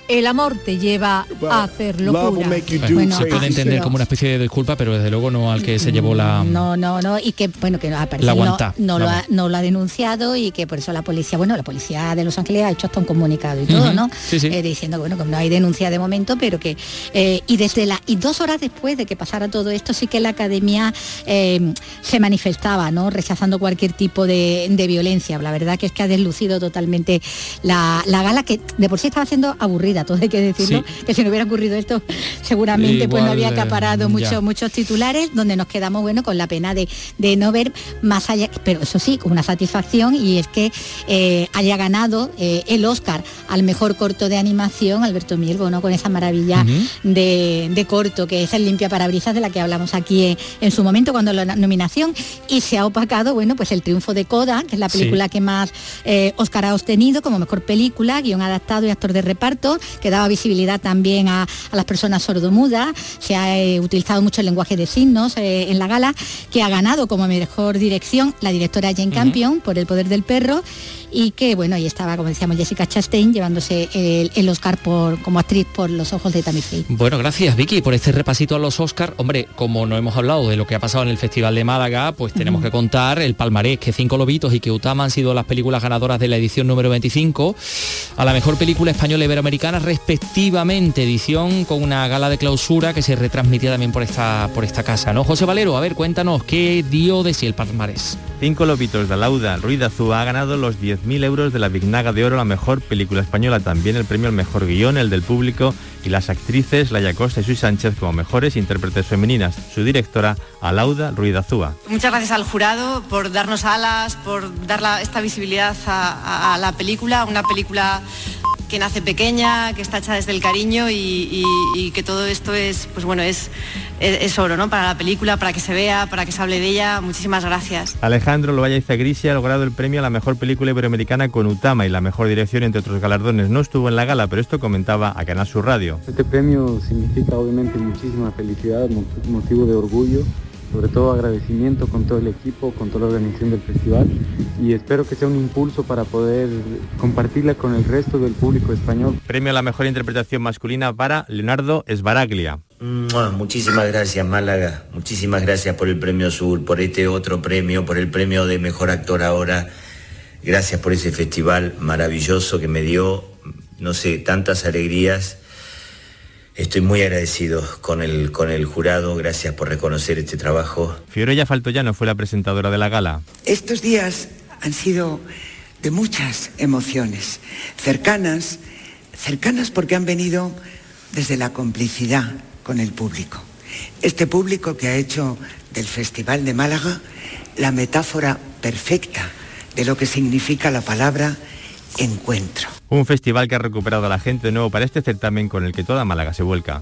El amor te lleva a hacer locuras. Bueno, se puede entender como una especie de disculpa, pero desde luego no al que se llevó la... No, no, no, y que bueno que a parecer La no, aguanta, no lo ha, no lo ha denunciado y que por eso la policía, bueno, la policía de Los Ángeles ha hecho hasta un comunicado y todo, ¿no? sí, sí. Eh, diciendo bueno que no hay denuncia de momento, pero que eh, y desde la y dos horas después de que pasara todo esto sí que la academia eh, se manifestaba, ¿no? Rechazando cualquier tipo de, de violencia. La verdad que es que ha deslucido totalmente la, la gala que de por sí estaba siendo aburrida, todo hay que decirlo, que si no hubiera ocurrido esto seguramente pues no había eh, acaparado ya. mucho muchos titulares donde nos quedamos bueno con la pena de, de no ver más allá pero eso sí con una satisfacción y es que eh, haya ganado eh, el Oscar al mejor corto de animación Alberto Mielgo no con esa maravilla de, de corto que es el limpia parabrisas de la que hablamos aquí en, en su momento cuando la nominación y se ha opacado bueno pues el triunfo de Coda que es la Sí. película que más eh, Oscar ha obtenido como mejor película guion adaptado y actor de reparto que daba visibilidad también a, a las personas sordomudas se ha eh, utilizado mucho el lenguaje de signos eh, en la gala que ha ganado como mejor dirección la directora Jane Campion por El poder del perro y que bueno ahí estaba como decíamos Jessica Chastain llevándose el, el Oscar por como actriz por los ojos de Tammy Faye Bueno, gracias Vicky por este repasito a los Oscars. Hombre, como no hemos hablado de lo que ha pasado en el Festival de Málaga, pues tenemos que contar el palmarés, que Cinco Lobitos y que Utama han sido las películas ganadoras de la edición número 25, a la mejor película española e iberoamericana respectivamente, edición con una gala de clausura que se retransmitía también por esta, por esta casa, ¿no? José Valero, a ver, cuéntanos, ¿qué dio de sí el palmarés? Cinco Lobitos de Lauda, Ruiz Azúa ha ganado los 10 10.000 euros de la Vignaga de Oro, la mejor película española, también el premio al mejor guion, el del público y las actrices Laia Costa y Suy Sánchez como mejores intérpretes femeninas. Su directora, Alauda Ruiz Azúa. Muchas gracias al jurado por darnos alas, por dar esta visibilidad a la película, una película que nace pequeña, que está hecha desde el cariño y, que todo esto es, pues bueno, es, es, oro, ¿no? Para la película, para que se vea, para que se hable de ella. Muchísimas gracias. Alejandro Lovalle Zagrisi ha logrado el premio a la mejor película iberoamericana con Utama y la mejor dirección entre otros galardones. No estuvo en la gala, pero esto comentaba a Canal Sur Radio. Este premio significa obviamente muchísima felicidad, motivo de orgullo sobre todo agradecimiento con todo el equipo, con toda la organización del festival y espero que sea un impulso para poder compartirla con el resto del público español. Premio a la mejor interpretación masculina para Leonardo Esbaraglia. Muchísimas gracias Málaga, muchísimas gracias por el premio Sur, por este otro premio, por el premio de mejor actor ahora. Gracias por ese festival maravilloso que me dio, no sé, tantas alegrías Estoy muy agradecido con el, con el jurado, gracias por reconocer este trabajo. Fiorella Faltoyano fue la presentadora de la gala. Estos días han sido de muchas emociones, cercanas, cercanas porque han venido desde la complicidad con el público. Este público que ha hecho del Festival de Málaga la metáfora perfecta de lo que significa la palabra encuentro. Un festival que ha recuperado a la gente de nuevo para este certamen con el que toda Málaga se vuelca.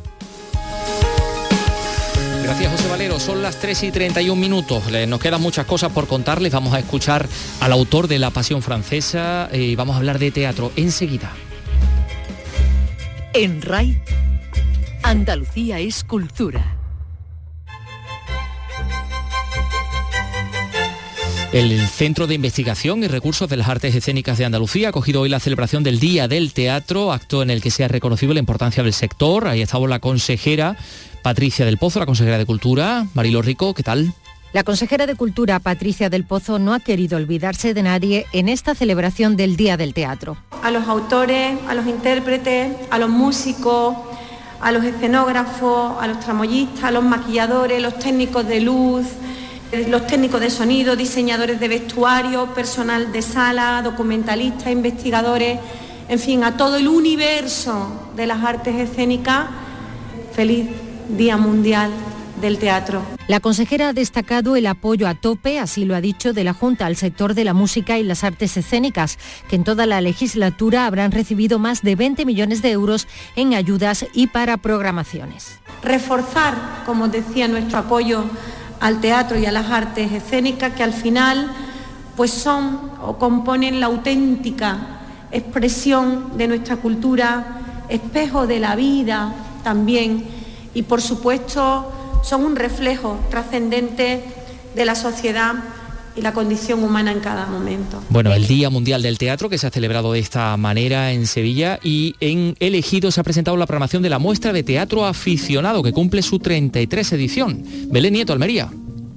Gracias José Valero, son las 3 y 31 minutos, nos quedan muchas cosas por contarles, vamos a escuchar al autor de La Pasión Francesa y vamos a hablar de teatro enseguida. En RAI, Andalucía es cultura. El Centro de Investigación y Recursos de las Artes Escénicas de Andalucía ha cogido hoy la celebración del Día del Teatro, acto en el que se ha reconocido la importancia del sector. Ahí estaba la consejera Patricia del Pozo, la consejera de Cultura. Marilo Rico, ¿qué tal? La consejera de Cultura, Patricia del Pozo, no ha querido olvidarse de nadie en esta celebración del Día del Teatro. A los autores, a los intérpretes, a los músicos, a los escenógrafos, a los tramoyistas, a los maquilladores, los técnicos de luz, los técnicos de sonido, diseñadores de vestuario, personal de sala, documentalistas, investigadores, en fin, a todo el universo de las artes escénicas, feliz Día Mundial del Teatro. La consejera ha destacado el apoyo a tope, así lo ha dicho, de la Junta al sector de la música y las artes escénicas, que en toda la legislatura habrán recibido más de 20 millones de euros en ayudas y para programaciones. Reforzar, como decía, nuestro apoyo al teatro y a las artes escénicas que al final pues son o componen la auténtica expresión de nuestra cultura, espejo de la vida también. Y por supuesto son un reflejo trascendente de la sociedad y la condición humana en cada momento. Bueno, el Día Mundial del Teatro que se ha celebrado de esta manera en Sevilla y en Elegido se ha presentado la programación de la muestra de teatro aficionado que cumple su 33 edición. Belén Nieto, Almería.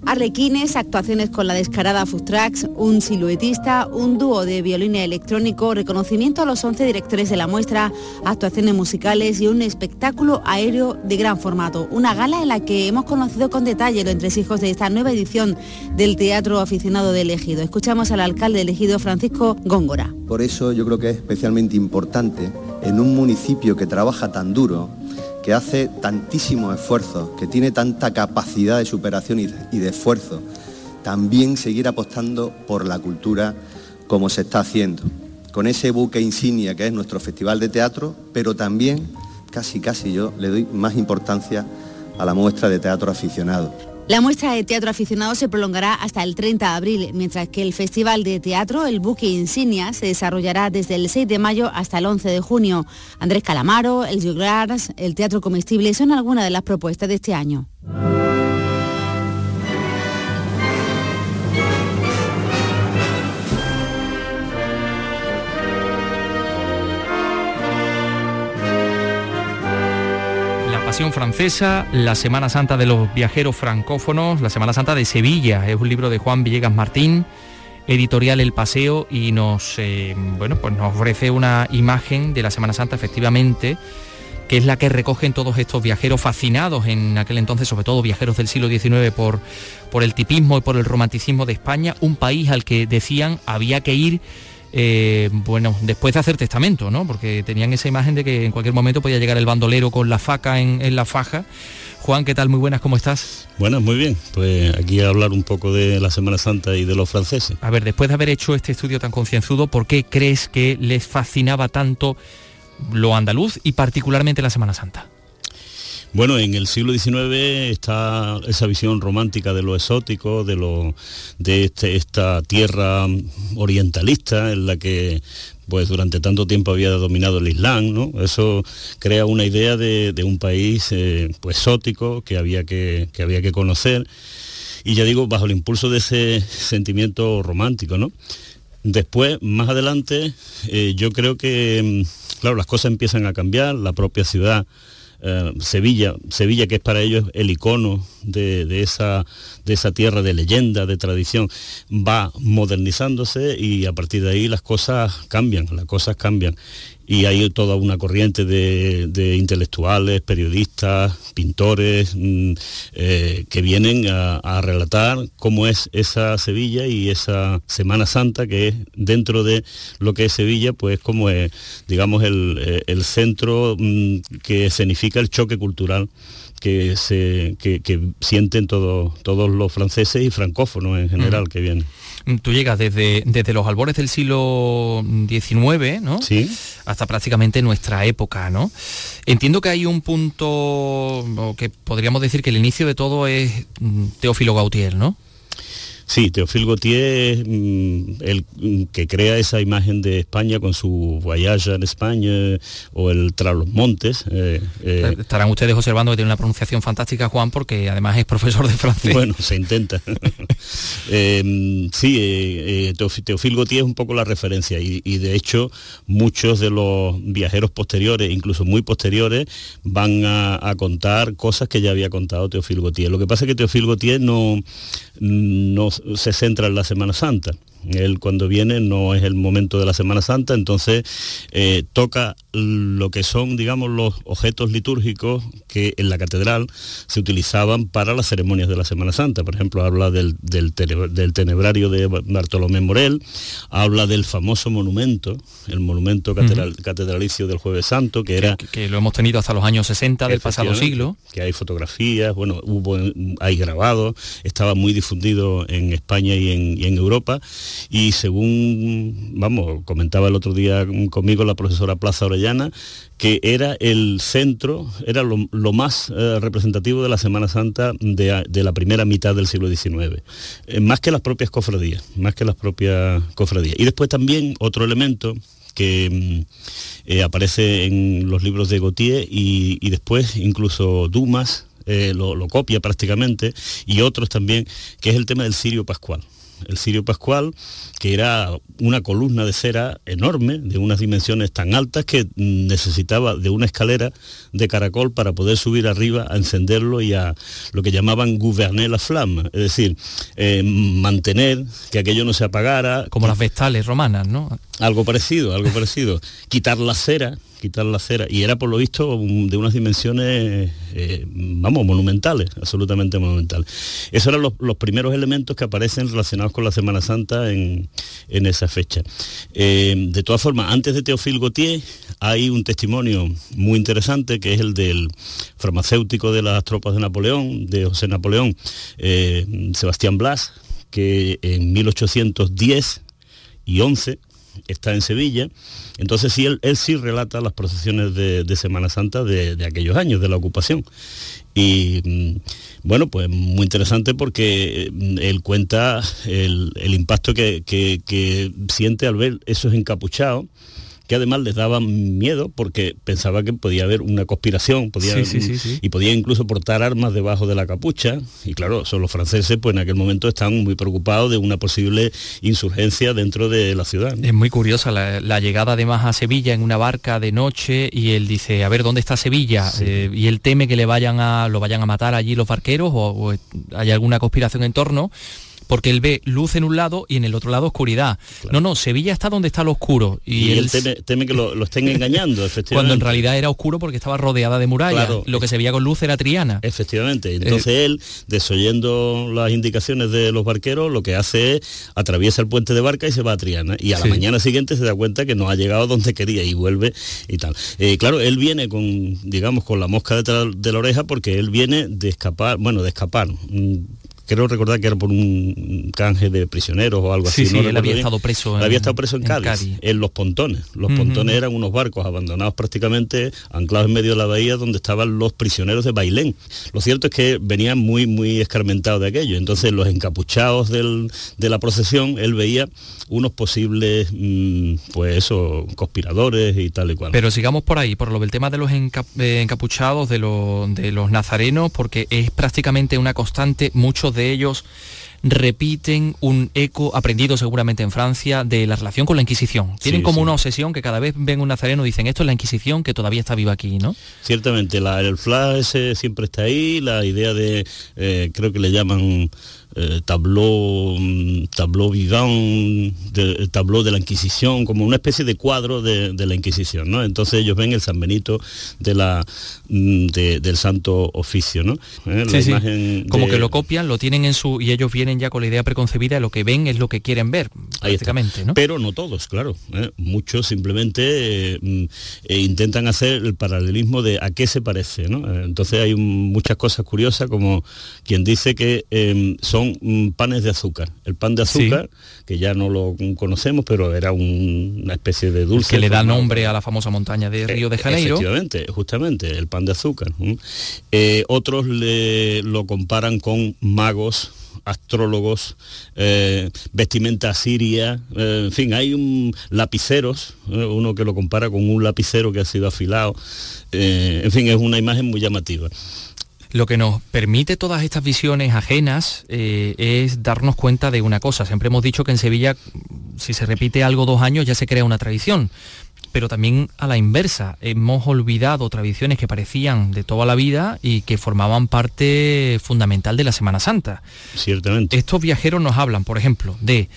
Arlequines, actuaciones con la descarada Tracks, un siluetista, un dúo de violín electrónico, reconocimiento a los 11 directores de la muestra, actuaciones musicales y un espectáculo aéreo de gran formato. Una gala en la que hemos conocido con detalle los entresijos de esta nueva edición del Teatro Aficionado de Elegido. Escuchamos al alcalde elegido Francisco Góngora. Por eso yo creo que es especialmente importante en un municipio que trabaja tan duro que hace tantísimos esfuerzos, que tiene tanta capacidad de superación y de, esfuerzo, también seguir apostando por la cultura como se está haciendo, con ese buque insignia que es nuestro Festival de Teatro, pero también, casi casi yo, le doy más importancia a la muestra de teatro aficionado. La muestra de teatro aficionado se prolongará hasta el 30 de abril, mientras que el Festival de Teatro, el buque insignia, se desarrollará desde el 6 de mayo hasta el 11 de junio. Andrés Calamaro, el Juglars, el Teatro Comestible son algunas de las propuestas de este año. Francesa, la Semana Santa de los Viajeros Francófonos, la Semana Santa de Sevilla. Es un libro de Juan Villegas Martín, editorial El Paseo, y nos, eh, bueno, pues nos ofrece una imagen de la Semana Santa, efectivamente, que es la que recogen todos estos viajeros fascinados en aquel entonces, sobre todo viajeros del siglo XIX, por, por el tipismo y por el romanticismo de España, un país al que decían había que ir eh, bueno, después de hacer testamento, ¿no? Porque tenían esa imagen de que en cualquier momento podía llegar el bandolero con la faca en, la faja. Juan, ¿qué tal? Muy buenas, ¿cómo estás? Buenas, muy bien. Pues aquí a hablar un poco de la Semana Santa y de los franceses. A ver, después de haber hecho este estudio tan concienzudo, ¿por qué crees que les fascinaba tanto lo andaluz y particularmente la Semana Santa? Bueno, en el siglo XIX está esa visión romántica de lo exótico, de, lo, de este, esta tierra orientalista en la que pues durante tanto tiempo había dominado el Islam, ¿no? Eso crea una idea de, un país eh, pues exótico que había que, había que conocer y ya digo, bajo el impulso de ese sentimiento romántico, ¿no? Después, más adelante, eh, yo creo que, mm, claro, las cosas empiezan a cambiar, la propia ciudad eh, Sevilla, Sevilla que es para ellos el icono de, esa, de esa tierra de leyenda, de tradición, va modernizándose y a partir de ahí las cosas cambian, las cosas cambian y hay toda una corriente de, intelectuales, periodistas, pintores, mm, eh, que vienen a, relatar cómo es esa Sevilla y esa Semana Santa, que es dentro de lo que es Sevilla, pues como es, digamos, el, eh, centro mm, que significa el choque cultural que, se, sienten todos los franceses y francófonos en general que vienen. Tú llegas desde, desde los albores del siglo XIX, ¿no? Sí. Hasta prácticamente nuestra época, ¿no? Entiendo que hay un punto, que podríamos decir que el inicio de todo es mm, Teófilo Gautier, ¿no? Sí, Teofil Gautier es mm, el mm, que crea esa imagen de España con su Voyage en España o el Tras los Montes. Eh, eh. Estarán ustedes observando que tiene una pronunciación fantástica, Juan, porque además es profesor de francés. Bueno, se intenta. (laughs) Em, sí, eh, Teofil Gautier es un poco la referencia y, de hecho muchos de los viajeros posteriores, incluso muy posteriores, van a, a contar cosas que ya había contado Teofil Gautier. Lo que pasa es que Teofil Gautier no, no se centra en la Semana Santa. Él cuando viene no es el momento de la Semana Santa, entonces eh, toca lo que son, digamos, los objetos litúrgicos que en la catedral se utilizaban para las ceremonias de la Semana Santa. Por ejemplo, habla del, del, tenebrario de Bartolomé Morel, habla del famoso monumento, el monumento catedralicio del Jueves Santo, que era... Que, lo hemos tenido hasta los años 60 del pasado siglo. Que hay fotografías, bueno, hubo, hay grabados, estaba muy difundido en España y en, y en Europa y según, vamos, comentaba el otro día conmigo la profesora Plaza Orellana, que era el centro, era lo, más eh, representativo de la Semana Santa de, la primera mitad del siglo XIX, eh, más que las propias cofradías, más que las propias cofradías. Y después también otro elemento que mm, eh, aparece en los libros de Gautier y, después incluso Dumas lo, copia prácticamente y otros también, que es el tema del Sirio Pascual el Sirio Pascual, que era una columna de cera enorme, de unas dimensiones tan altas que necesitaba de una escalera de caracol para poder subir arriba a encenderlo y a lo que llamaban gouverner la flama, es decir, eh, mantener que aquello no se apagara. Como las vestales romanas, ¿no? Algo parecido, algo parecido. Quitar la cera, quitar la cera. Y era por lo visto de unas dimensiones, eh, vamos, monumentales, absolutamente monumentales. Esos eran los, primeros elementos que aparecen relacionados con la Semana Santa en, esa fecha. Eh, de todas formas, antes de Teofil Gautier hay un testimonio muy interesante que es el del farmacéutico de las tropas de Napoleón, de José Napoleón, eh, Sebastián Blas, que en 1810 y 11 está en Sevilla. Entonces sí, él, sí relata las procesiones de, Semana Santa de, aquellos años, de la ocupación. Y mm, bueno, pues muy interesante porque mm, él cuenta el, impacto que, que, siente al ver esos encapuchados que además les daba miedo porque pensaba que podía haber una conspiración, podía y podía incluso portar armas debajo de la capucha. Y claro, son los franceses, pues en aquel momento están muy preocupados de una posible insurgencia dentro de la ciudad. Es muy curiosa la, llegada además a Sevilla en una barca de noche y él dice, a ver, ¿dónde está Sevilla? Eh, y él teme que le vayan a, lo vayan a matar allí los barqueros o, o hay alguna conspiración en torno porque él ve luz en un lado y en el otro lado oscuridad. No, no, Sevilla está donde está lo oscuro. Y, él, teme, que lo, estén engañando, (laughs) efectivamente. Cuando en realidad era oscuro porque estaba rodeada de murallas. lo que se veía con luz era Triana. Efectivamente. Entonces eh, él, desoyendo las indicaciones de los barqueros, lo que hace es atraviesa el puente de barca y se va a Triana. Y a la mañana siguiente se da cuenta que no ha llegado donde quería y vuelve y tal. Eh, claro, él viene con, digamos, con la mosca detrás de la oreja porque él viene de escapar, bueno, de escapar mm, creo recordar que era por un canje de prisioneros o algo así. Sí, él había estado preso. En, había estado preso en, Cádiz, en los pontones. Los pontones eran unos barcos abandonados prácticamente, anclados en medio de la bahía donde estaban los prisioneros de Bailén. Lo cierto es que venían muy, muy escarmentados de aquello. Entonces los encapuchados de la procesión, él veía unos posibles, mm, pues eso, conspiradores y tal y cual. Pero sigamos por ahí, por lo del tema de los eh, encapuchados, de, de los nazarenos, porque es prácticamente una constante, muchos de ellos repiten un eco aprendido seguramente en Francia de la relación con la Inquisición. Tienen como una obsesión que cada vez ven un nazareno y dicen esto es la Inquisición que todavía está viva aquí, ¿no? Ciertamente, el flash ese siempre está ahí, la idea de, eh, creo que le llaman eh, tableau, mm, vivant, de, tableau de la Inquisición, como una especie de cuadro de, la Inquisición, ¿no? Entonces ellos ven el San Benito de la, mm, del Santo Oficio, ¿no? ¿Eh? Como que lo copian, lo tienen en su... y ellos vienen ya con la idea preconcebida de lo que ven es lo que quieren ver, prácticamente, ¿no? Pero no todos, claro. ¿eh? Muchos simplemente mm, intentan hacer el paralelismo de a qué se parece, ¿no? Entonces hay muchas cosas curiosas, como quien dice que em, son Mm, panes de azúcar. El pan de azúcar, que ya no lo conocemos, pero era una especie de dulce. Que le da nombre a la famosa montaña de Río de Janeiro. Efectivamente, justamente, el pan de azúcar. Eh, otros le, lo comparan con magos astrólogos, eh, vestimenta siria, eh, en fin, hay un lapiceros, uno que lo compara con un lapicero que ha sido afilado, en fin, es una imagen muy llamativa. Lo que nos permite todas estas visiones ajenas eh, es darnos cuenta de una cosa. Siempre hemos dicho que en Sevilla, si se repite algo dos años, ya se crea una tradición. Pero también a la inversa, hemos olvidado tradiciones que parecían de toda la vida y que formaban parte fundamental de la Semana Santa. Ciertamente. Estos viajeros nos hablan, por ejemplo, de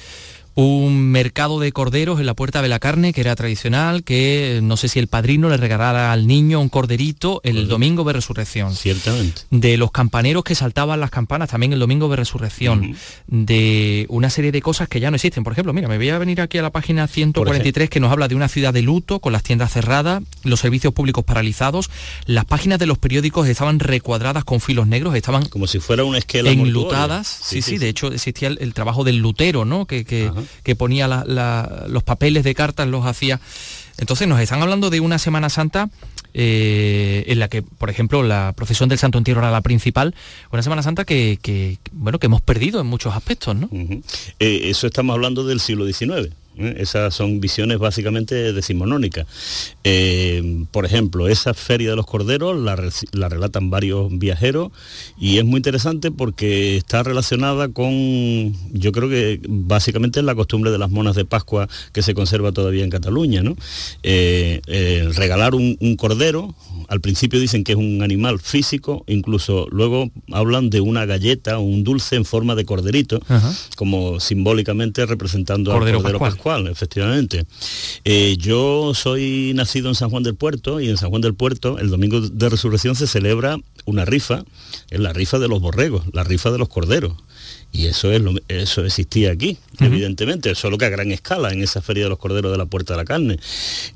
un mercado de corderos en la Puerta de la Carne, que era tradicional, que no sé si el padrino le regalara al niño un corderito el domingo de resurrección. Ciertamente. De los campaneros que saltaban las campanas también el domingo de resurrección. De una serie de cosas que ya no existen. Por ejemplo, mira, me voy a venir aquí a la página 143 que nos habla de una ciudad de luto, con las tiendas cerradas, los servicios públicos paralizados, las páginas de los periódicos estaban recuadradas con filos negros, estaban... Como si fuera una esquela enlutadas. Sí sí, de hecho existía el, trabajo del lutero, ¿no? Que, que, que ponía los papeles de cartas, los hacía. Entonces nos están hablando de una Semana Santa eh, en la que, por ejemplo, la procesión del Santo Entierro era la principal, una Semana Santa que, bueno, que hemos perdido en muchos aspectos, ¿no? Eh, eso estamos hablando del siglo XIX. ¿Eh? Esas son visiones básicamente decimonónicas. Eh, por ejemplo, esa feria de los corderos la, relatan varios viajeros y es muy interesante porque está relacionada con, yo creo que básicamente es la costumbre de las monas de Pascua que se conserva todavía en Cataluña. ¿no? Eh, regalar un, cordero, al principio dicen que es un animal físico, incluso luego hablan de una galleta o un dulce en forma de corderito, como simbólicamente representando al cordero pascual efectivamente. Eh, yo soy nacido en San Juan del Puerto y en San Juan del Puerto el domingo de resurrección se celebra una rifa, es la rifa de los borregos, la rifa de los corderos. Y eso, es lo, eso existía aquí, evidentemente, solo que a gran escala, en esa feria de los corderos de la Puerta de la Carne.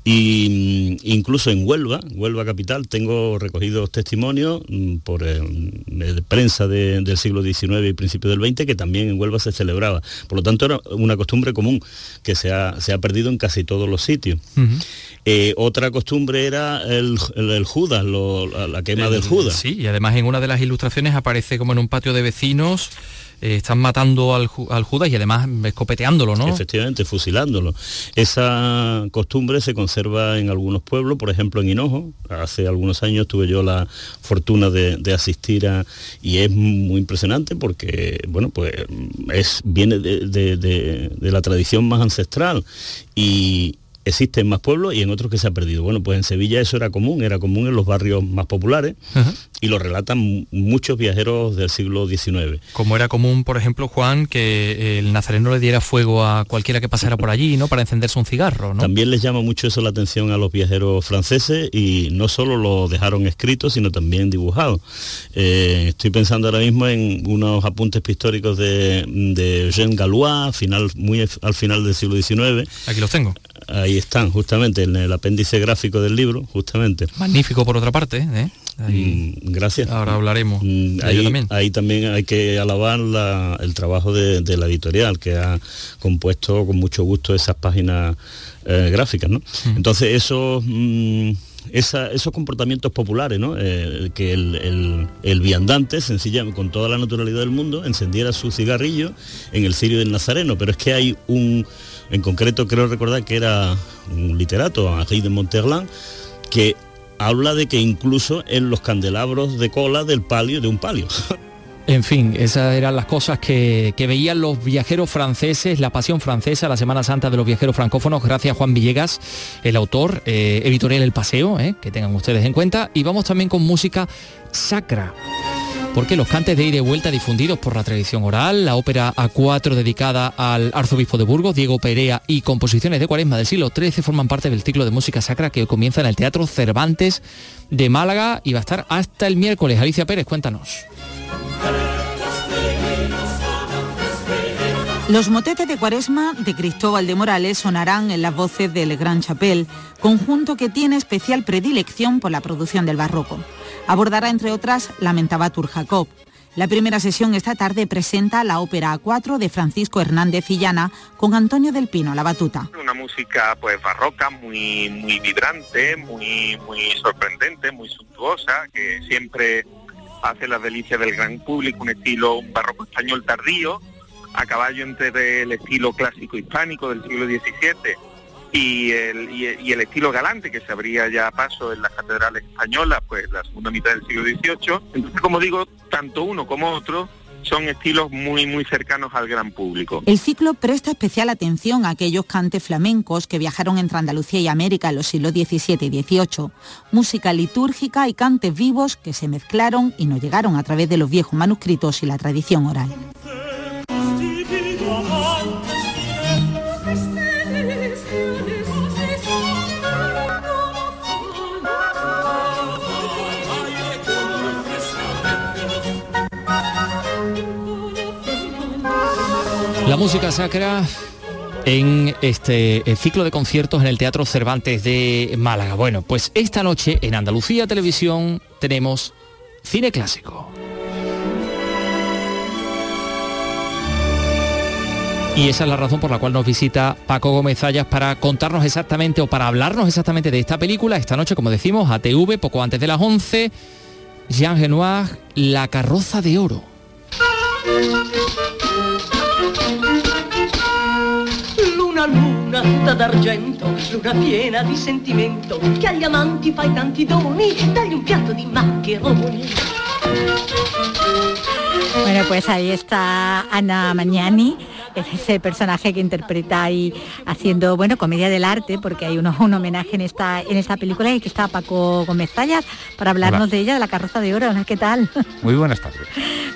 Y mm, incluso en Huelva, Huelva Capital, tengo recogidos testimonios mm, por eh, prensa del siglo XIX y principio del XX que también en Huelva se celebraba. Por lo tanto, era una costumbre común que se ha, se ha perdido en casi todos los sitios. Eh, otra costumbre era el, Judas, la, quema del Judas. Sí, y además en una de las ilustraciones aparece como en un patio de vecinos eh, están matando al, Judas y además escopeteándolo, ¿no? Efectivamente, fusilándolo. Esa costumbre se conserva en algunos pueblos, por ejemplo en Hinojo. Hace algunos años tuve yo la fortuna de, asistir a... y es muy impresionante porque, bueno, pues es, viene de, la tradición más ancestral y, existe en más pueblos y en otros que se ha perdido. Bueno, pues en Sevilla eso era común, era común en los barrios más populares y lo relatan muchos viajeros del siglo XIX. Como era común, por ejemplo, Juan, que el nazareno le diera fuego a cualquiera que pasara por allí, ¿no? Para encenderse un cigarro, ¿no? También les llama mucho eso la atención a los viajeros franceses y no solo lo dejaron escrito, sino también dibujado. Eh, estoy pensando ahora mismo en unos apuntes pictóricos de, de Eugène Galois, final, muy al final del siglo XIX. Aquí los tengo ahí están, justamente, en el apéndice gráfico del libro, justamente. Magnífico por otra parte, ¿eh? Mm, gracias. Ahora hablaremos. Mm, ahí, también. hay que alabar el trabajo de, la editorial, que ha compuesto con mucho gusto esas páginas eh, gráficas, ¿no? Mm. Entonces, esos... esos comportamientos populares, ¿no? Eh, que el, viandante, sencillamente, con toda la naturalidad del mundo, encendiera su cigarrillo en el cirio del Nazareno, pero es que hay un, en concreto creo recordar que era un literato, Henri de Monterland, que habla de que incluso en los candelabros de cola del palio, de un palio. (laughs) En fin, esas eran las cosas que, veían los viajeros franceses, la pasión francesa, la Semana Santa de los viajeros francófonos, gracias a Juan Villegas, el autor, eh, editorial El Paseo, eh, que tengan ustedes en cuenta. Y vamos también con música sacra porque los cantes de ida y vuelta difundidos por la tradición oral, la ópera A4 dedicada al arzobispo de Burgos, Diego Perea, y composiciones de cuaresma del siglo XIII forman parte del ciclo de música sacra que comienza en el Teatro Cervantes de Málaga y va a estar hasta el miércoles. Alicia Pérez, cuéntanos. Los motetes de Cuaresma de Cristóbal de Morales sonarán en las voces del Gran Chapel, conjunto que tiene especial predilección por la producción del barroco. Abordará, entre otras, Lamentabatur Jacob. La primera sesión esta tarde presenta la ópera A4 de Francisco Hernández Villana con Antonio del Pino a la batuta. Una música pues barroca, muy, muy vibrante, muy, muy sorprendente, muy suntuosa, que siempre hace las delicias del gran público, un estilo barroco español tardío, a caballo entre el estilo clásico hispánico del siglo XVII y el, estilo galante que se abría ya a paso en las catedrales españolas, pues la segunda mitad del siglo XVIII. Entonces, como digo, tanto uno como otro son estilos muy muy cercanos al gran público. El ciclo presta especial atención a aquellos cantes flamencos que viajaron entre Andalucía y América en los siglos XVII y XVIII, música litúrgica y cantes vivos que se mezclaron y nos llegaron a través de los viejos manuscritos y la tradición oral. La música sacra en este ciclo de conciertos en el Teatro Cervantes de Málaga. Bueno, pues esta noche en Andalucía Televisión tenemos cine clásico. Y esa es la razón por la cual nos visita Paco Gómez Ayas para contarnos exactamente o para hablarnos exactamente de esta película. Esta noche, como decimos, ATV, poco antes de las 11, Jean Renoir, La carroza de oro. Luna d'argento, luna piena di sentimento, che agli amanti fai tanti doni, dagli un piatto di maccheroni. Bueno, pues ahí está Ana Magnani ese personaje que interpreta ahí haciendo, bueno, comedia del arte, porque hay uno, un homenaje en esta, en esta película y que está Paco Gómez Zayas para hablarnos de ella, de la carroza de oro. ¿Qué tal? Muy buenas tardes.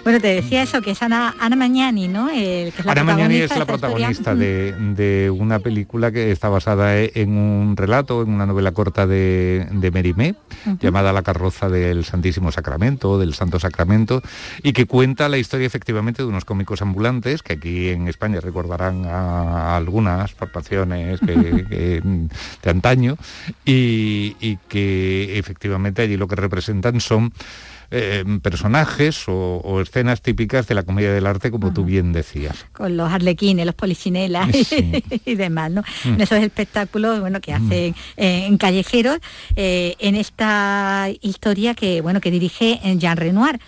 Bueno, te decía eso, que es Ana, Ana Mañani, ¿no? que es la Ana Mañani es la protagonista de, una película que está basada en un relato, en una novela corta de, de Merimé, llamada La carroza del Santísimo Sacramento, del Santo Sacramento, y que cuenta la historia efectivamente de unos cómicos ambulantes, que aquí en España recordarán a, algunas formaciones (laughs) de antaño y, y que efectivamente allí lo que representan son eh, personajes o, escenas típicas de la comedia del arte, como tú bien decías. Con los arlequines, los polichinelas (laughs) y, demás, ¿no? Mm. En esos espectáculos, bueno, que hacen mm. eh, en callejeros, eh, en esta historia que, bueno, que dirige Jean Renoir.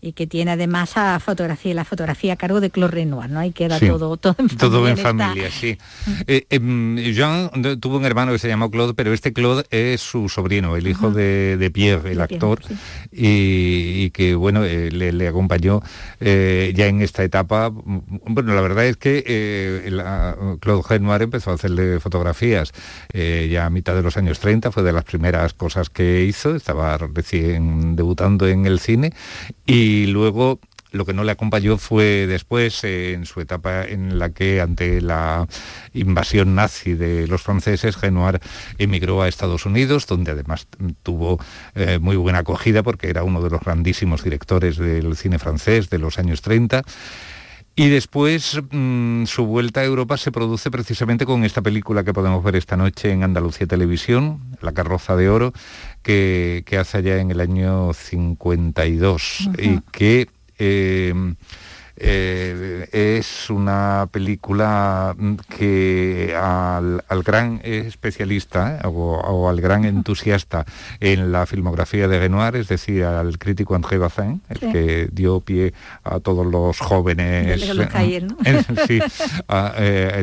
Y que tiene además a fotografía, la fotografía a cargo de Claude Renoir, ¿no? Ahí queda todo, todo en familia. Todo en familia, sí. Em, Jean tuvo un hermano que se llamó Claude, pero este Claude es su sobrino, el hijo de, Pierre, el actor. Y y, que bueno, eh, le, acompañó eh, ya en esta etapa. Bueno, la verdad es que Claude Renoir empezó a hacerle fotografías ya a mitad de los años 30, fue de las primeras cosas que hizo, estaba recién debutando en el cine y luego lo que no le acompañó fue después, eh, en su etapa en la que ante la invasión nazi de los franceses, Renoir emigró a Estados Unidos, donde además tuvo eh, muy buena acogida porque era uno de los grandísimos directores del cine francés de los años 30. Y después mm, su vuelta a Europa se produce precisamente con esta película que podemos ver esta noche en Andalucía Televisión, La carroza de oro, que, hace allá en el año 52 y que eh, eh, es una película que al, gran especialista eh, o, al gran entusiasta en la filmografía de Renoir, es decir, al crítico André Bazin, el que dio pie a todos los jóvenes, (laughs) el,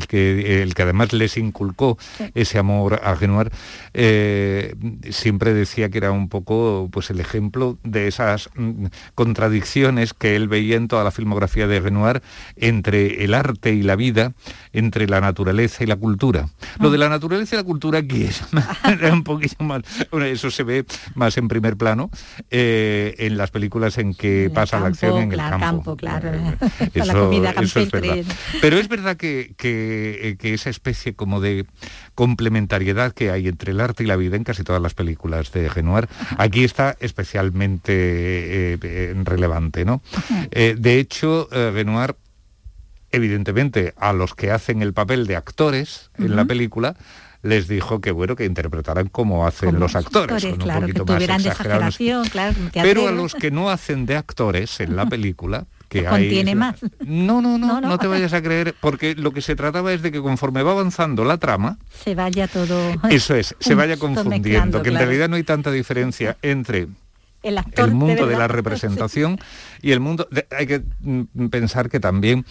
que, el que además les inculcó ese amor a Renoir, eh, siempre decía que era un poco pues, el ejemplo de esas mm, contradicciones que él veía en toda la filmografía de Renoir entre el arte y la vida, entre la naturaleza y la cultura. Lo de la naturaleza y la cultura aquí es (laughs) un poquito más, eso se ve más en primer plano eh, en las películas en que pasa la acción en el campo. claro. (laughs) Eso, es verdad. Pero es verdad que, que, esa especie como de complementariedad que hay entre el arte y la vida en casi todas las películas de Renoir, aquí está especialmente eh, relevante. ¿no? Eh, de hecho, Renoir, evidentemente, a los que hacen el papel de actores en la película, les dijo que bueno que interpretaran como hacen los actores, con un poquito más exageración, pero a los que no hacen de actores en la película que hay... contiene más. No, no, no, no, te vayas a creer, porque lo que se trataba es de que conforme va avanzando la trama, se vaya todo. Eso es, se vaya confundiendo, que en realidad no hay tanta diferencia entre el, mundo de, la representación y el mundo... hay que mm, pensar que también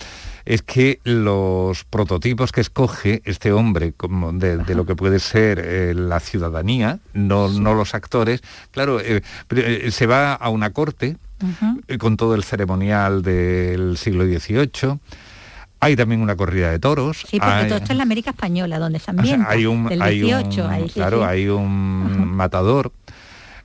es que los prototipos que escoge este hombre como de, lo que puede ser eh, la ciudadanía, no, no, los actores, claro, eh, eh, se va a una corte con todo el ceremonial del siglo XVIII. Hay también una corrida de toros. Sí, porque todo esto es la América Española, donde se ambienta. hay un, claro, hay un matador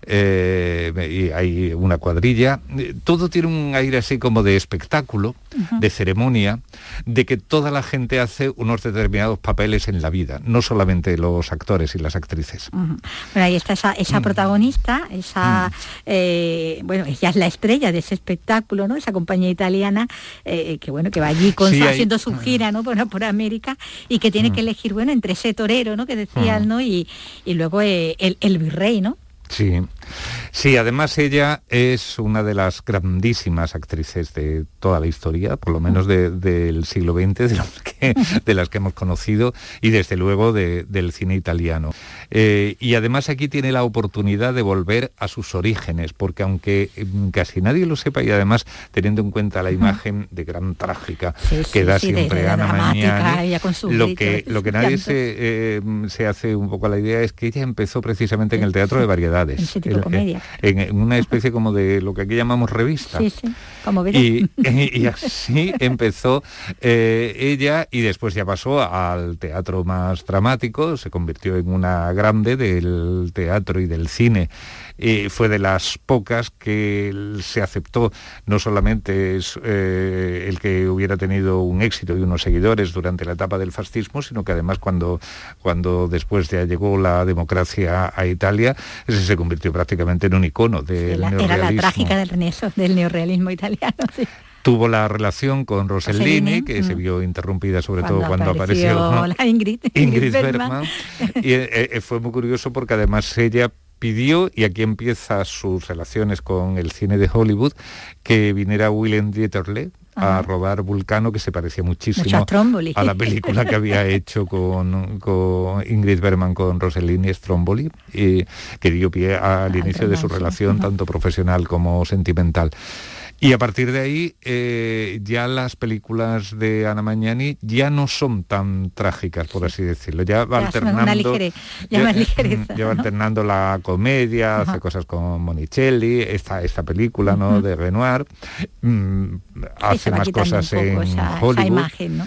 eh, y hay una cuadrilla. Todo tiene un aire así como de espectáculo, de ceremonia, de que toda la gente hace unos determinados papeles en la vida, no solamente los actores y las actrices. Bueno, ahí está esa, mm. protagonista, esa, eh, bueno, ella es la estrella de ese espectáculo, ¿no? Esa compañía italiana eh, que bueno, que va allí con, haciendo su gira, ¿no? Por, por América y que tiene mm. que elegir, bueno, entre ese torero, ¿no? Que decían, mm. ¿no? Y, y luego el, el virrey, ¿no? Sí, sí, además ella es una de las grandísimas actrices de toda la historia, por lo menos del siglo XX, (laughs) de, las que hemos conocido y desde luego del cine italiano. Eh, y además aquí tiene la oportunidad de volver a sus orígenes, porque aunque mm, casi nadie lo sepa y además teniendo en cuenta la imagen de gran trágica que da siempre Ana Mañani, lo que, lo que nadie se, eh, se hace un poco la idea es que ella empezó precisamente en el teatro de en, una especie como de lo que aquí llamamos revista. Sí, sí, como y, y, así (laughs) empezó eh, ella y después ya pasó al teatro más dramático, se convirtió en una grande del teatro y del cine fue de las pocas que se aceptó no solamente es, eh, el que hubiera tenido un éxito y unos seguidores durante la etapa del fascismo, sino que además cuando, cuando después ya llegó la democracia a Italia, ese se convirtió prácticamente en un icono del neorrealismo. Era la trágica del, del neorrealismo italiano. Tuvo la relación con Rossellini, que se mm. vio interrumpida sobre todo cuando apareció, Ingrid, (laughs) Bergman. y eh, eh, fue muy curioso porque además ella pidió, y aquí empieza sus relaciones con el cine de Hollywood, que viniera Willem Dieterle a robar Vulcano, que se parecía muchísimo a la película que había (laughs) hecho con, Ingrid Bergman con Rossellini Stromboli, y que dio pie al inicio de su relación, tanto profesional como sentimental. Y a partir de ahí, eh, ya las películas de Ana Mañani ya no son tan trágicas, por así decirlo. Ya va alternando. (laughs) ya, va alternando la comedia, hace cosas con Monicelli, esta, esta película ¿no? de Renoir, mm, hace más cosas en Hollywood. imagen, ¿no?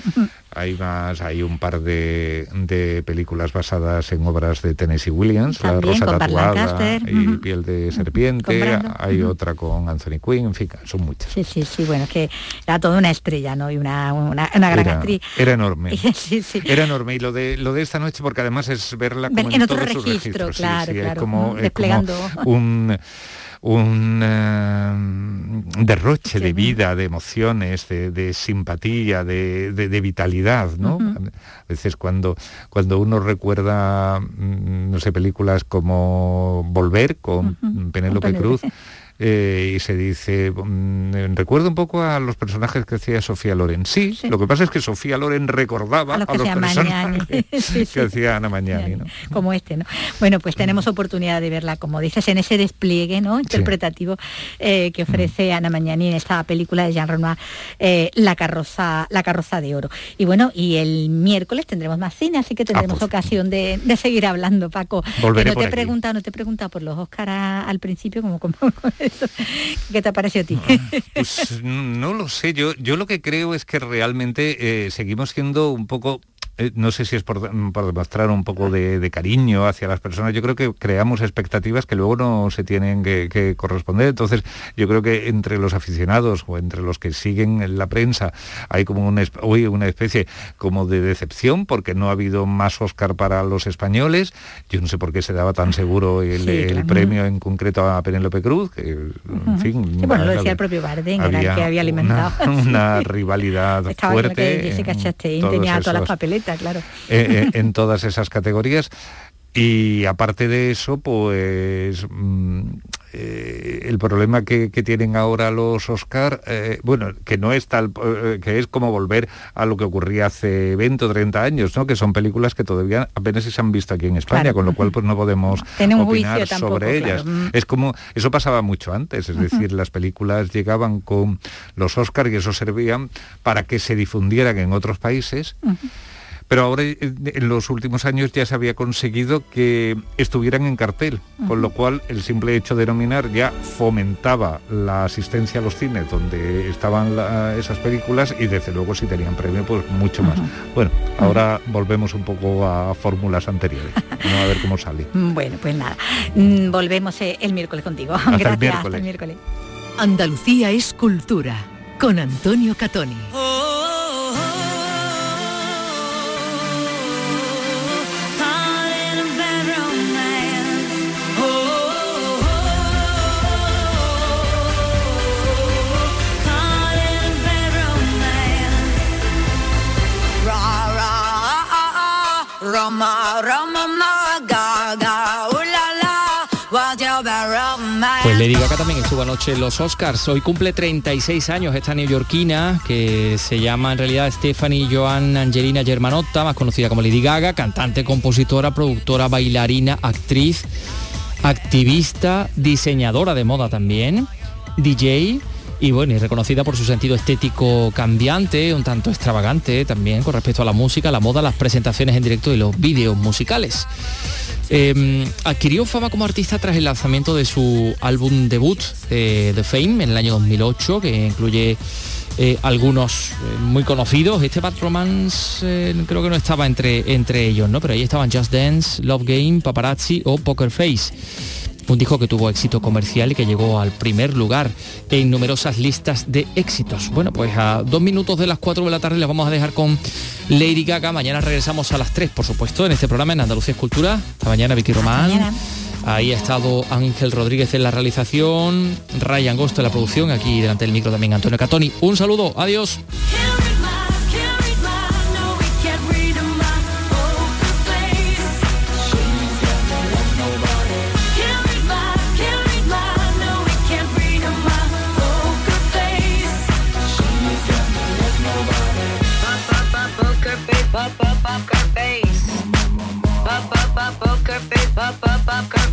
Hay más, hay un par de, películas basadas en obras de Tennessee Williams, La Rosa Tatuada y Piel de Serpiente, hay otra con Anthony Quinn, en fin, son muchas. Sí, sí, sí, bueno, que era toda una estrella, ¿no? Y una, una, gran actriz. Era enorme. (laughs) Era enorme. Y lo de lo de esta noche, porque además es verla como en, otro registro, claro, claro, como, desplegando. un un eh, derroche de vida, de emociones, de, simpatía, de, vitalidad, ¿no? A veces cuando, cuando uno recuerda, mm, no sé, películas como Volver con Penélope Cruz, eh, y se dice, mm, recuerdo un poco a los personajes que hacía Sofía Loren. Sí, lo que pasa es que Sofía Loren recordaba a, los personajes (laughs) que hacía Ana Mañani. Como este, ¿no? Bueno, pues tenemos oportunidad de verla, como dices, en ese despliegue ¿no? interpretativo eh, que ofrece Ana Mañani en esta película de Jean Renoir, eh, la, carroza, la carroza de oro. Y bueno, y el miércoles tendremos más cine, así que ah, tendremos pues ocasión de, seguir hablando, Paco. Volveré no te pregunta, no te pregunta por los Oscar al principio, como, como (laughs) ¿Qué te parece a ti? Ah, (laughs) pues no lo sé, yo, yo lo que creo es que realmente eh, seguimos siendo un poco eh, no sé si es por, demostrar un poco de, cariño hacia las personas, yo creo que creamos expectativas que luego no se tienen que, corresponder. Entonces, yo creo que entre los aficionados o entre los que siguen la prensa hay como una, una especie como de decepción porque no ha habido más Oscar para los españoles. Yo no sé por qué se daba tan seguro el, premio en concreto a Penélope Cruz, que, en fin... bueno, lo decía el propio Bardem, era el que había alimentado. (laughs) Una, rivalidad fuerte. Jessica Chastain tenía todas las papeletas claro. Eh, eh, en todas esas categorías. Y aparte de eso, pues mm, eh, el problema que, tienen ahora los Oscar, bueno, que no es tal, que es como volver a lo que ocurría hace 20 o 30 años, ¿no? Que son películas que todavía apenas se han visto aquí en España, con lo cual pues no podemos (laughs) opinar sobre ellas. Mm. Es como, eso pasaba mucho antes, es decir, las películas llegaban con los Oscar y eso servía para que se difundieran en otros países pero ahora eh, en los últimos años ya se había conseguido que estuvieran en cartel, con lo cual el simple hecho de nominar ya fomentaba la asistencia a los cines donde estaban esas películas y desde luego si tenían premio pues mucho más. Bueno, ahora volvemos un poco a fórmulas anteriores, (laughs) Vamos a ver cómo sale. Bueno, pues nada, mm, volvemos eh, el miércoles contigo. Gracias, el miércoles. miércoles. Andalucía es cultura con Antonio Catoni. Oh, Pues Lady Gaga también estuvo anoche los Oscars. Hoy cumple 36 años esta neoyorquina que se llama en realidad Stephanie Joan Angelina Germanotta, más conocida como Lady Gaga, cantante, compositora, productora, bailarina, actriz, activista, diseñadora de moda también, DJ y bueno, y reconocida por su sentido estético cambiante, un tanto extravagante también con respecto a la música, la moda, las presentaciones en directo y los vídeos musicales. Em, adquirió fama como artista tras el lanzamiento de su álbum debut, eh, The Fame, en el año 2008, que incluye eh, algunos eh, muy conocidos. Este Bad Romance creo que no estaba entre, entre ellos, ¿no? Pero ahí estaban Just Dance, Love Game, Paparazzi o Poker Face un disco que tuvo éxito comercial y que llegó al primer lugar en numerosas listas de éxitos. Bueno, pues a dos minutos de las cuatro de la tarde les vamos a dejar con Lady Gaga. Mañana regresamos a las tres, por supuesto, en este programa en Andalucía Escultura. Hasta mañana, Vicky Román. Ahí ha estado Ángel Rodríguez en la realización, Ryan Gosto en la producción, aquí delante del micro también Antonio Catoni. Un saludo, adiós. up, up, up, come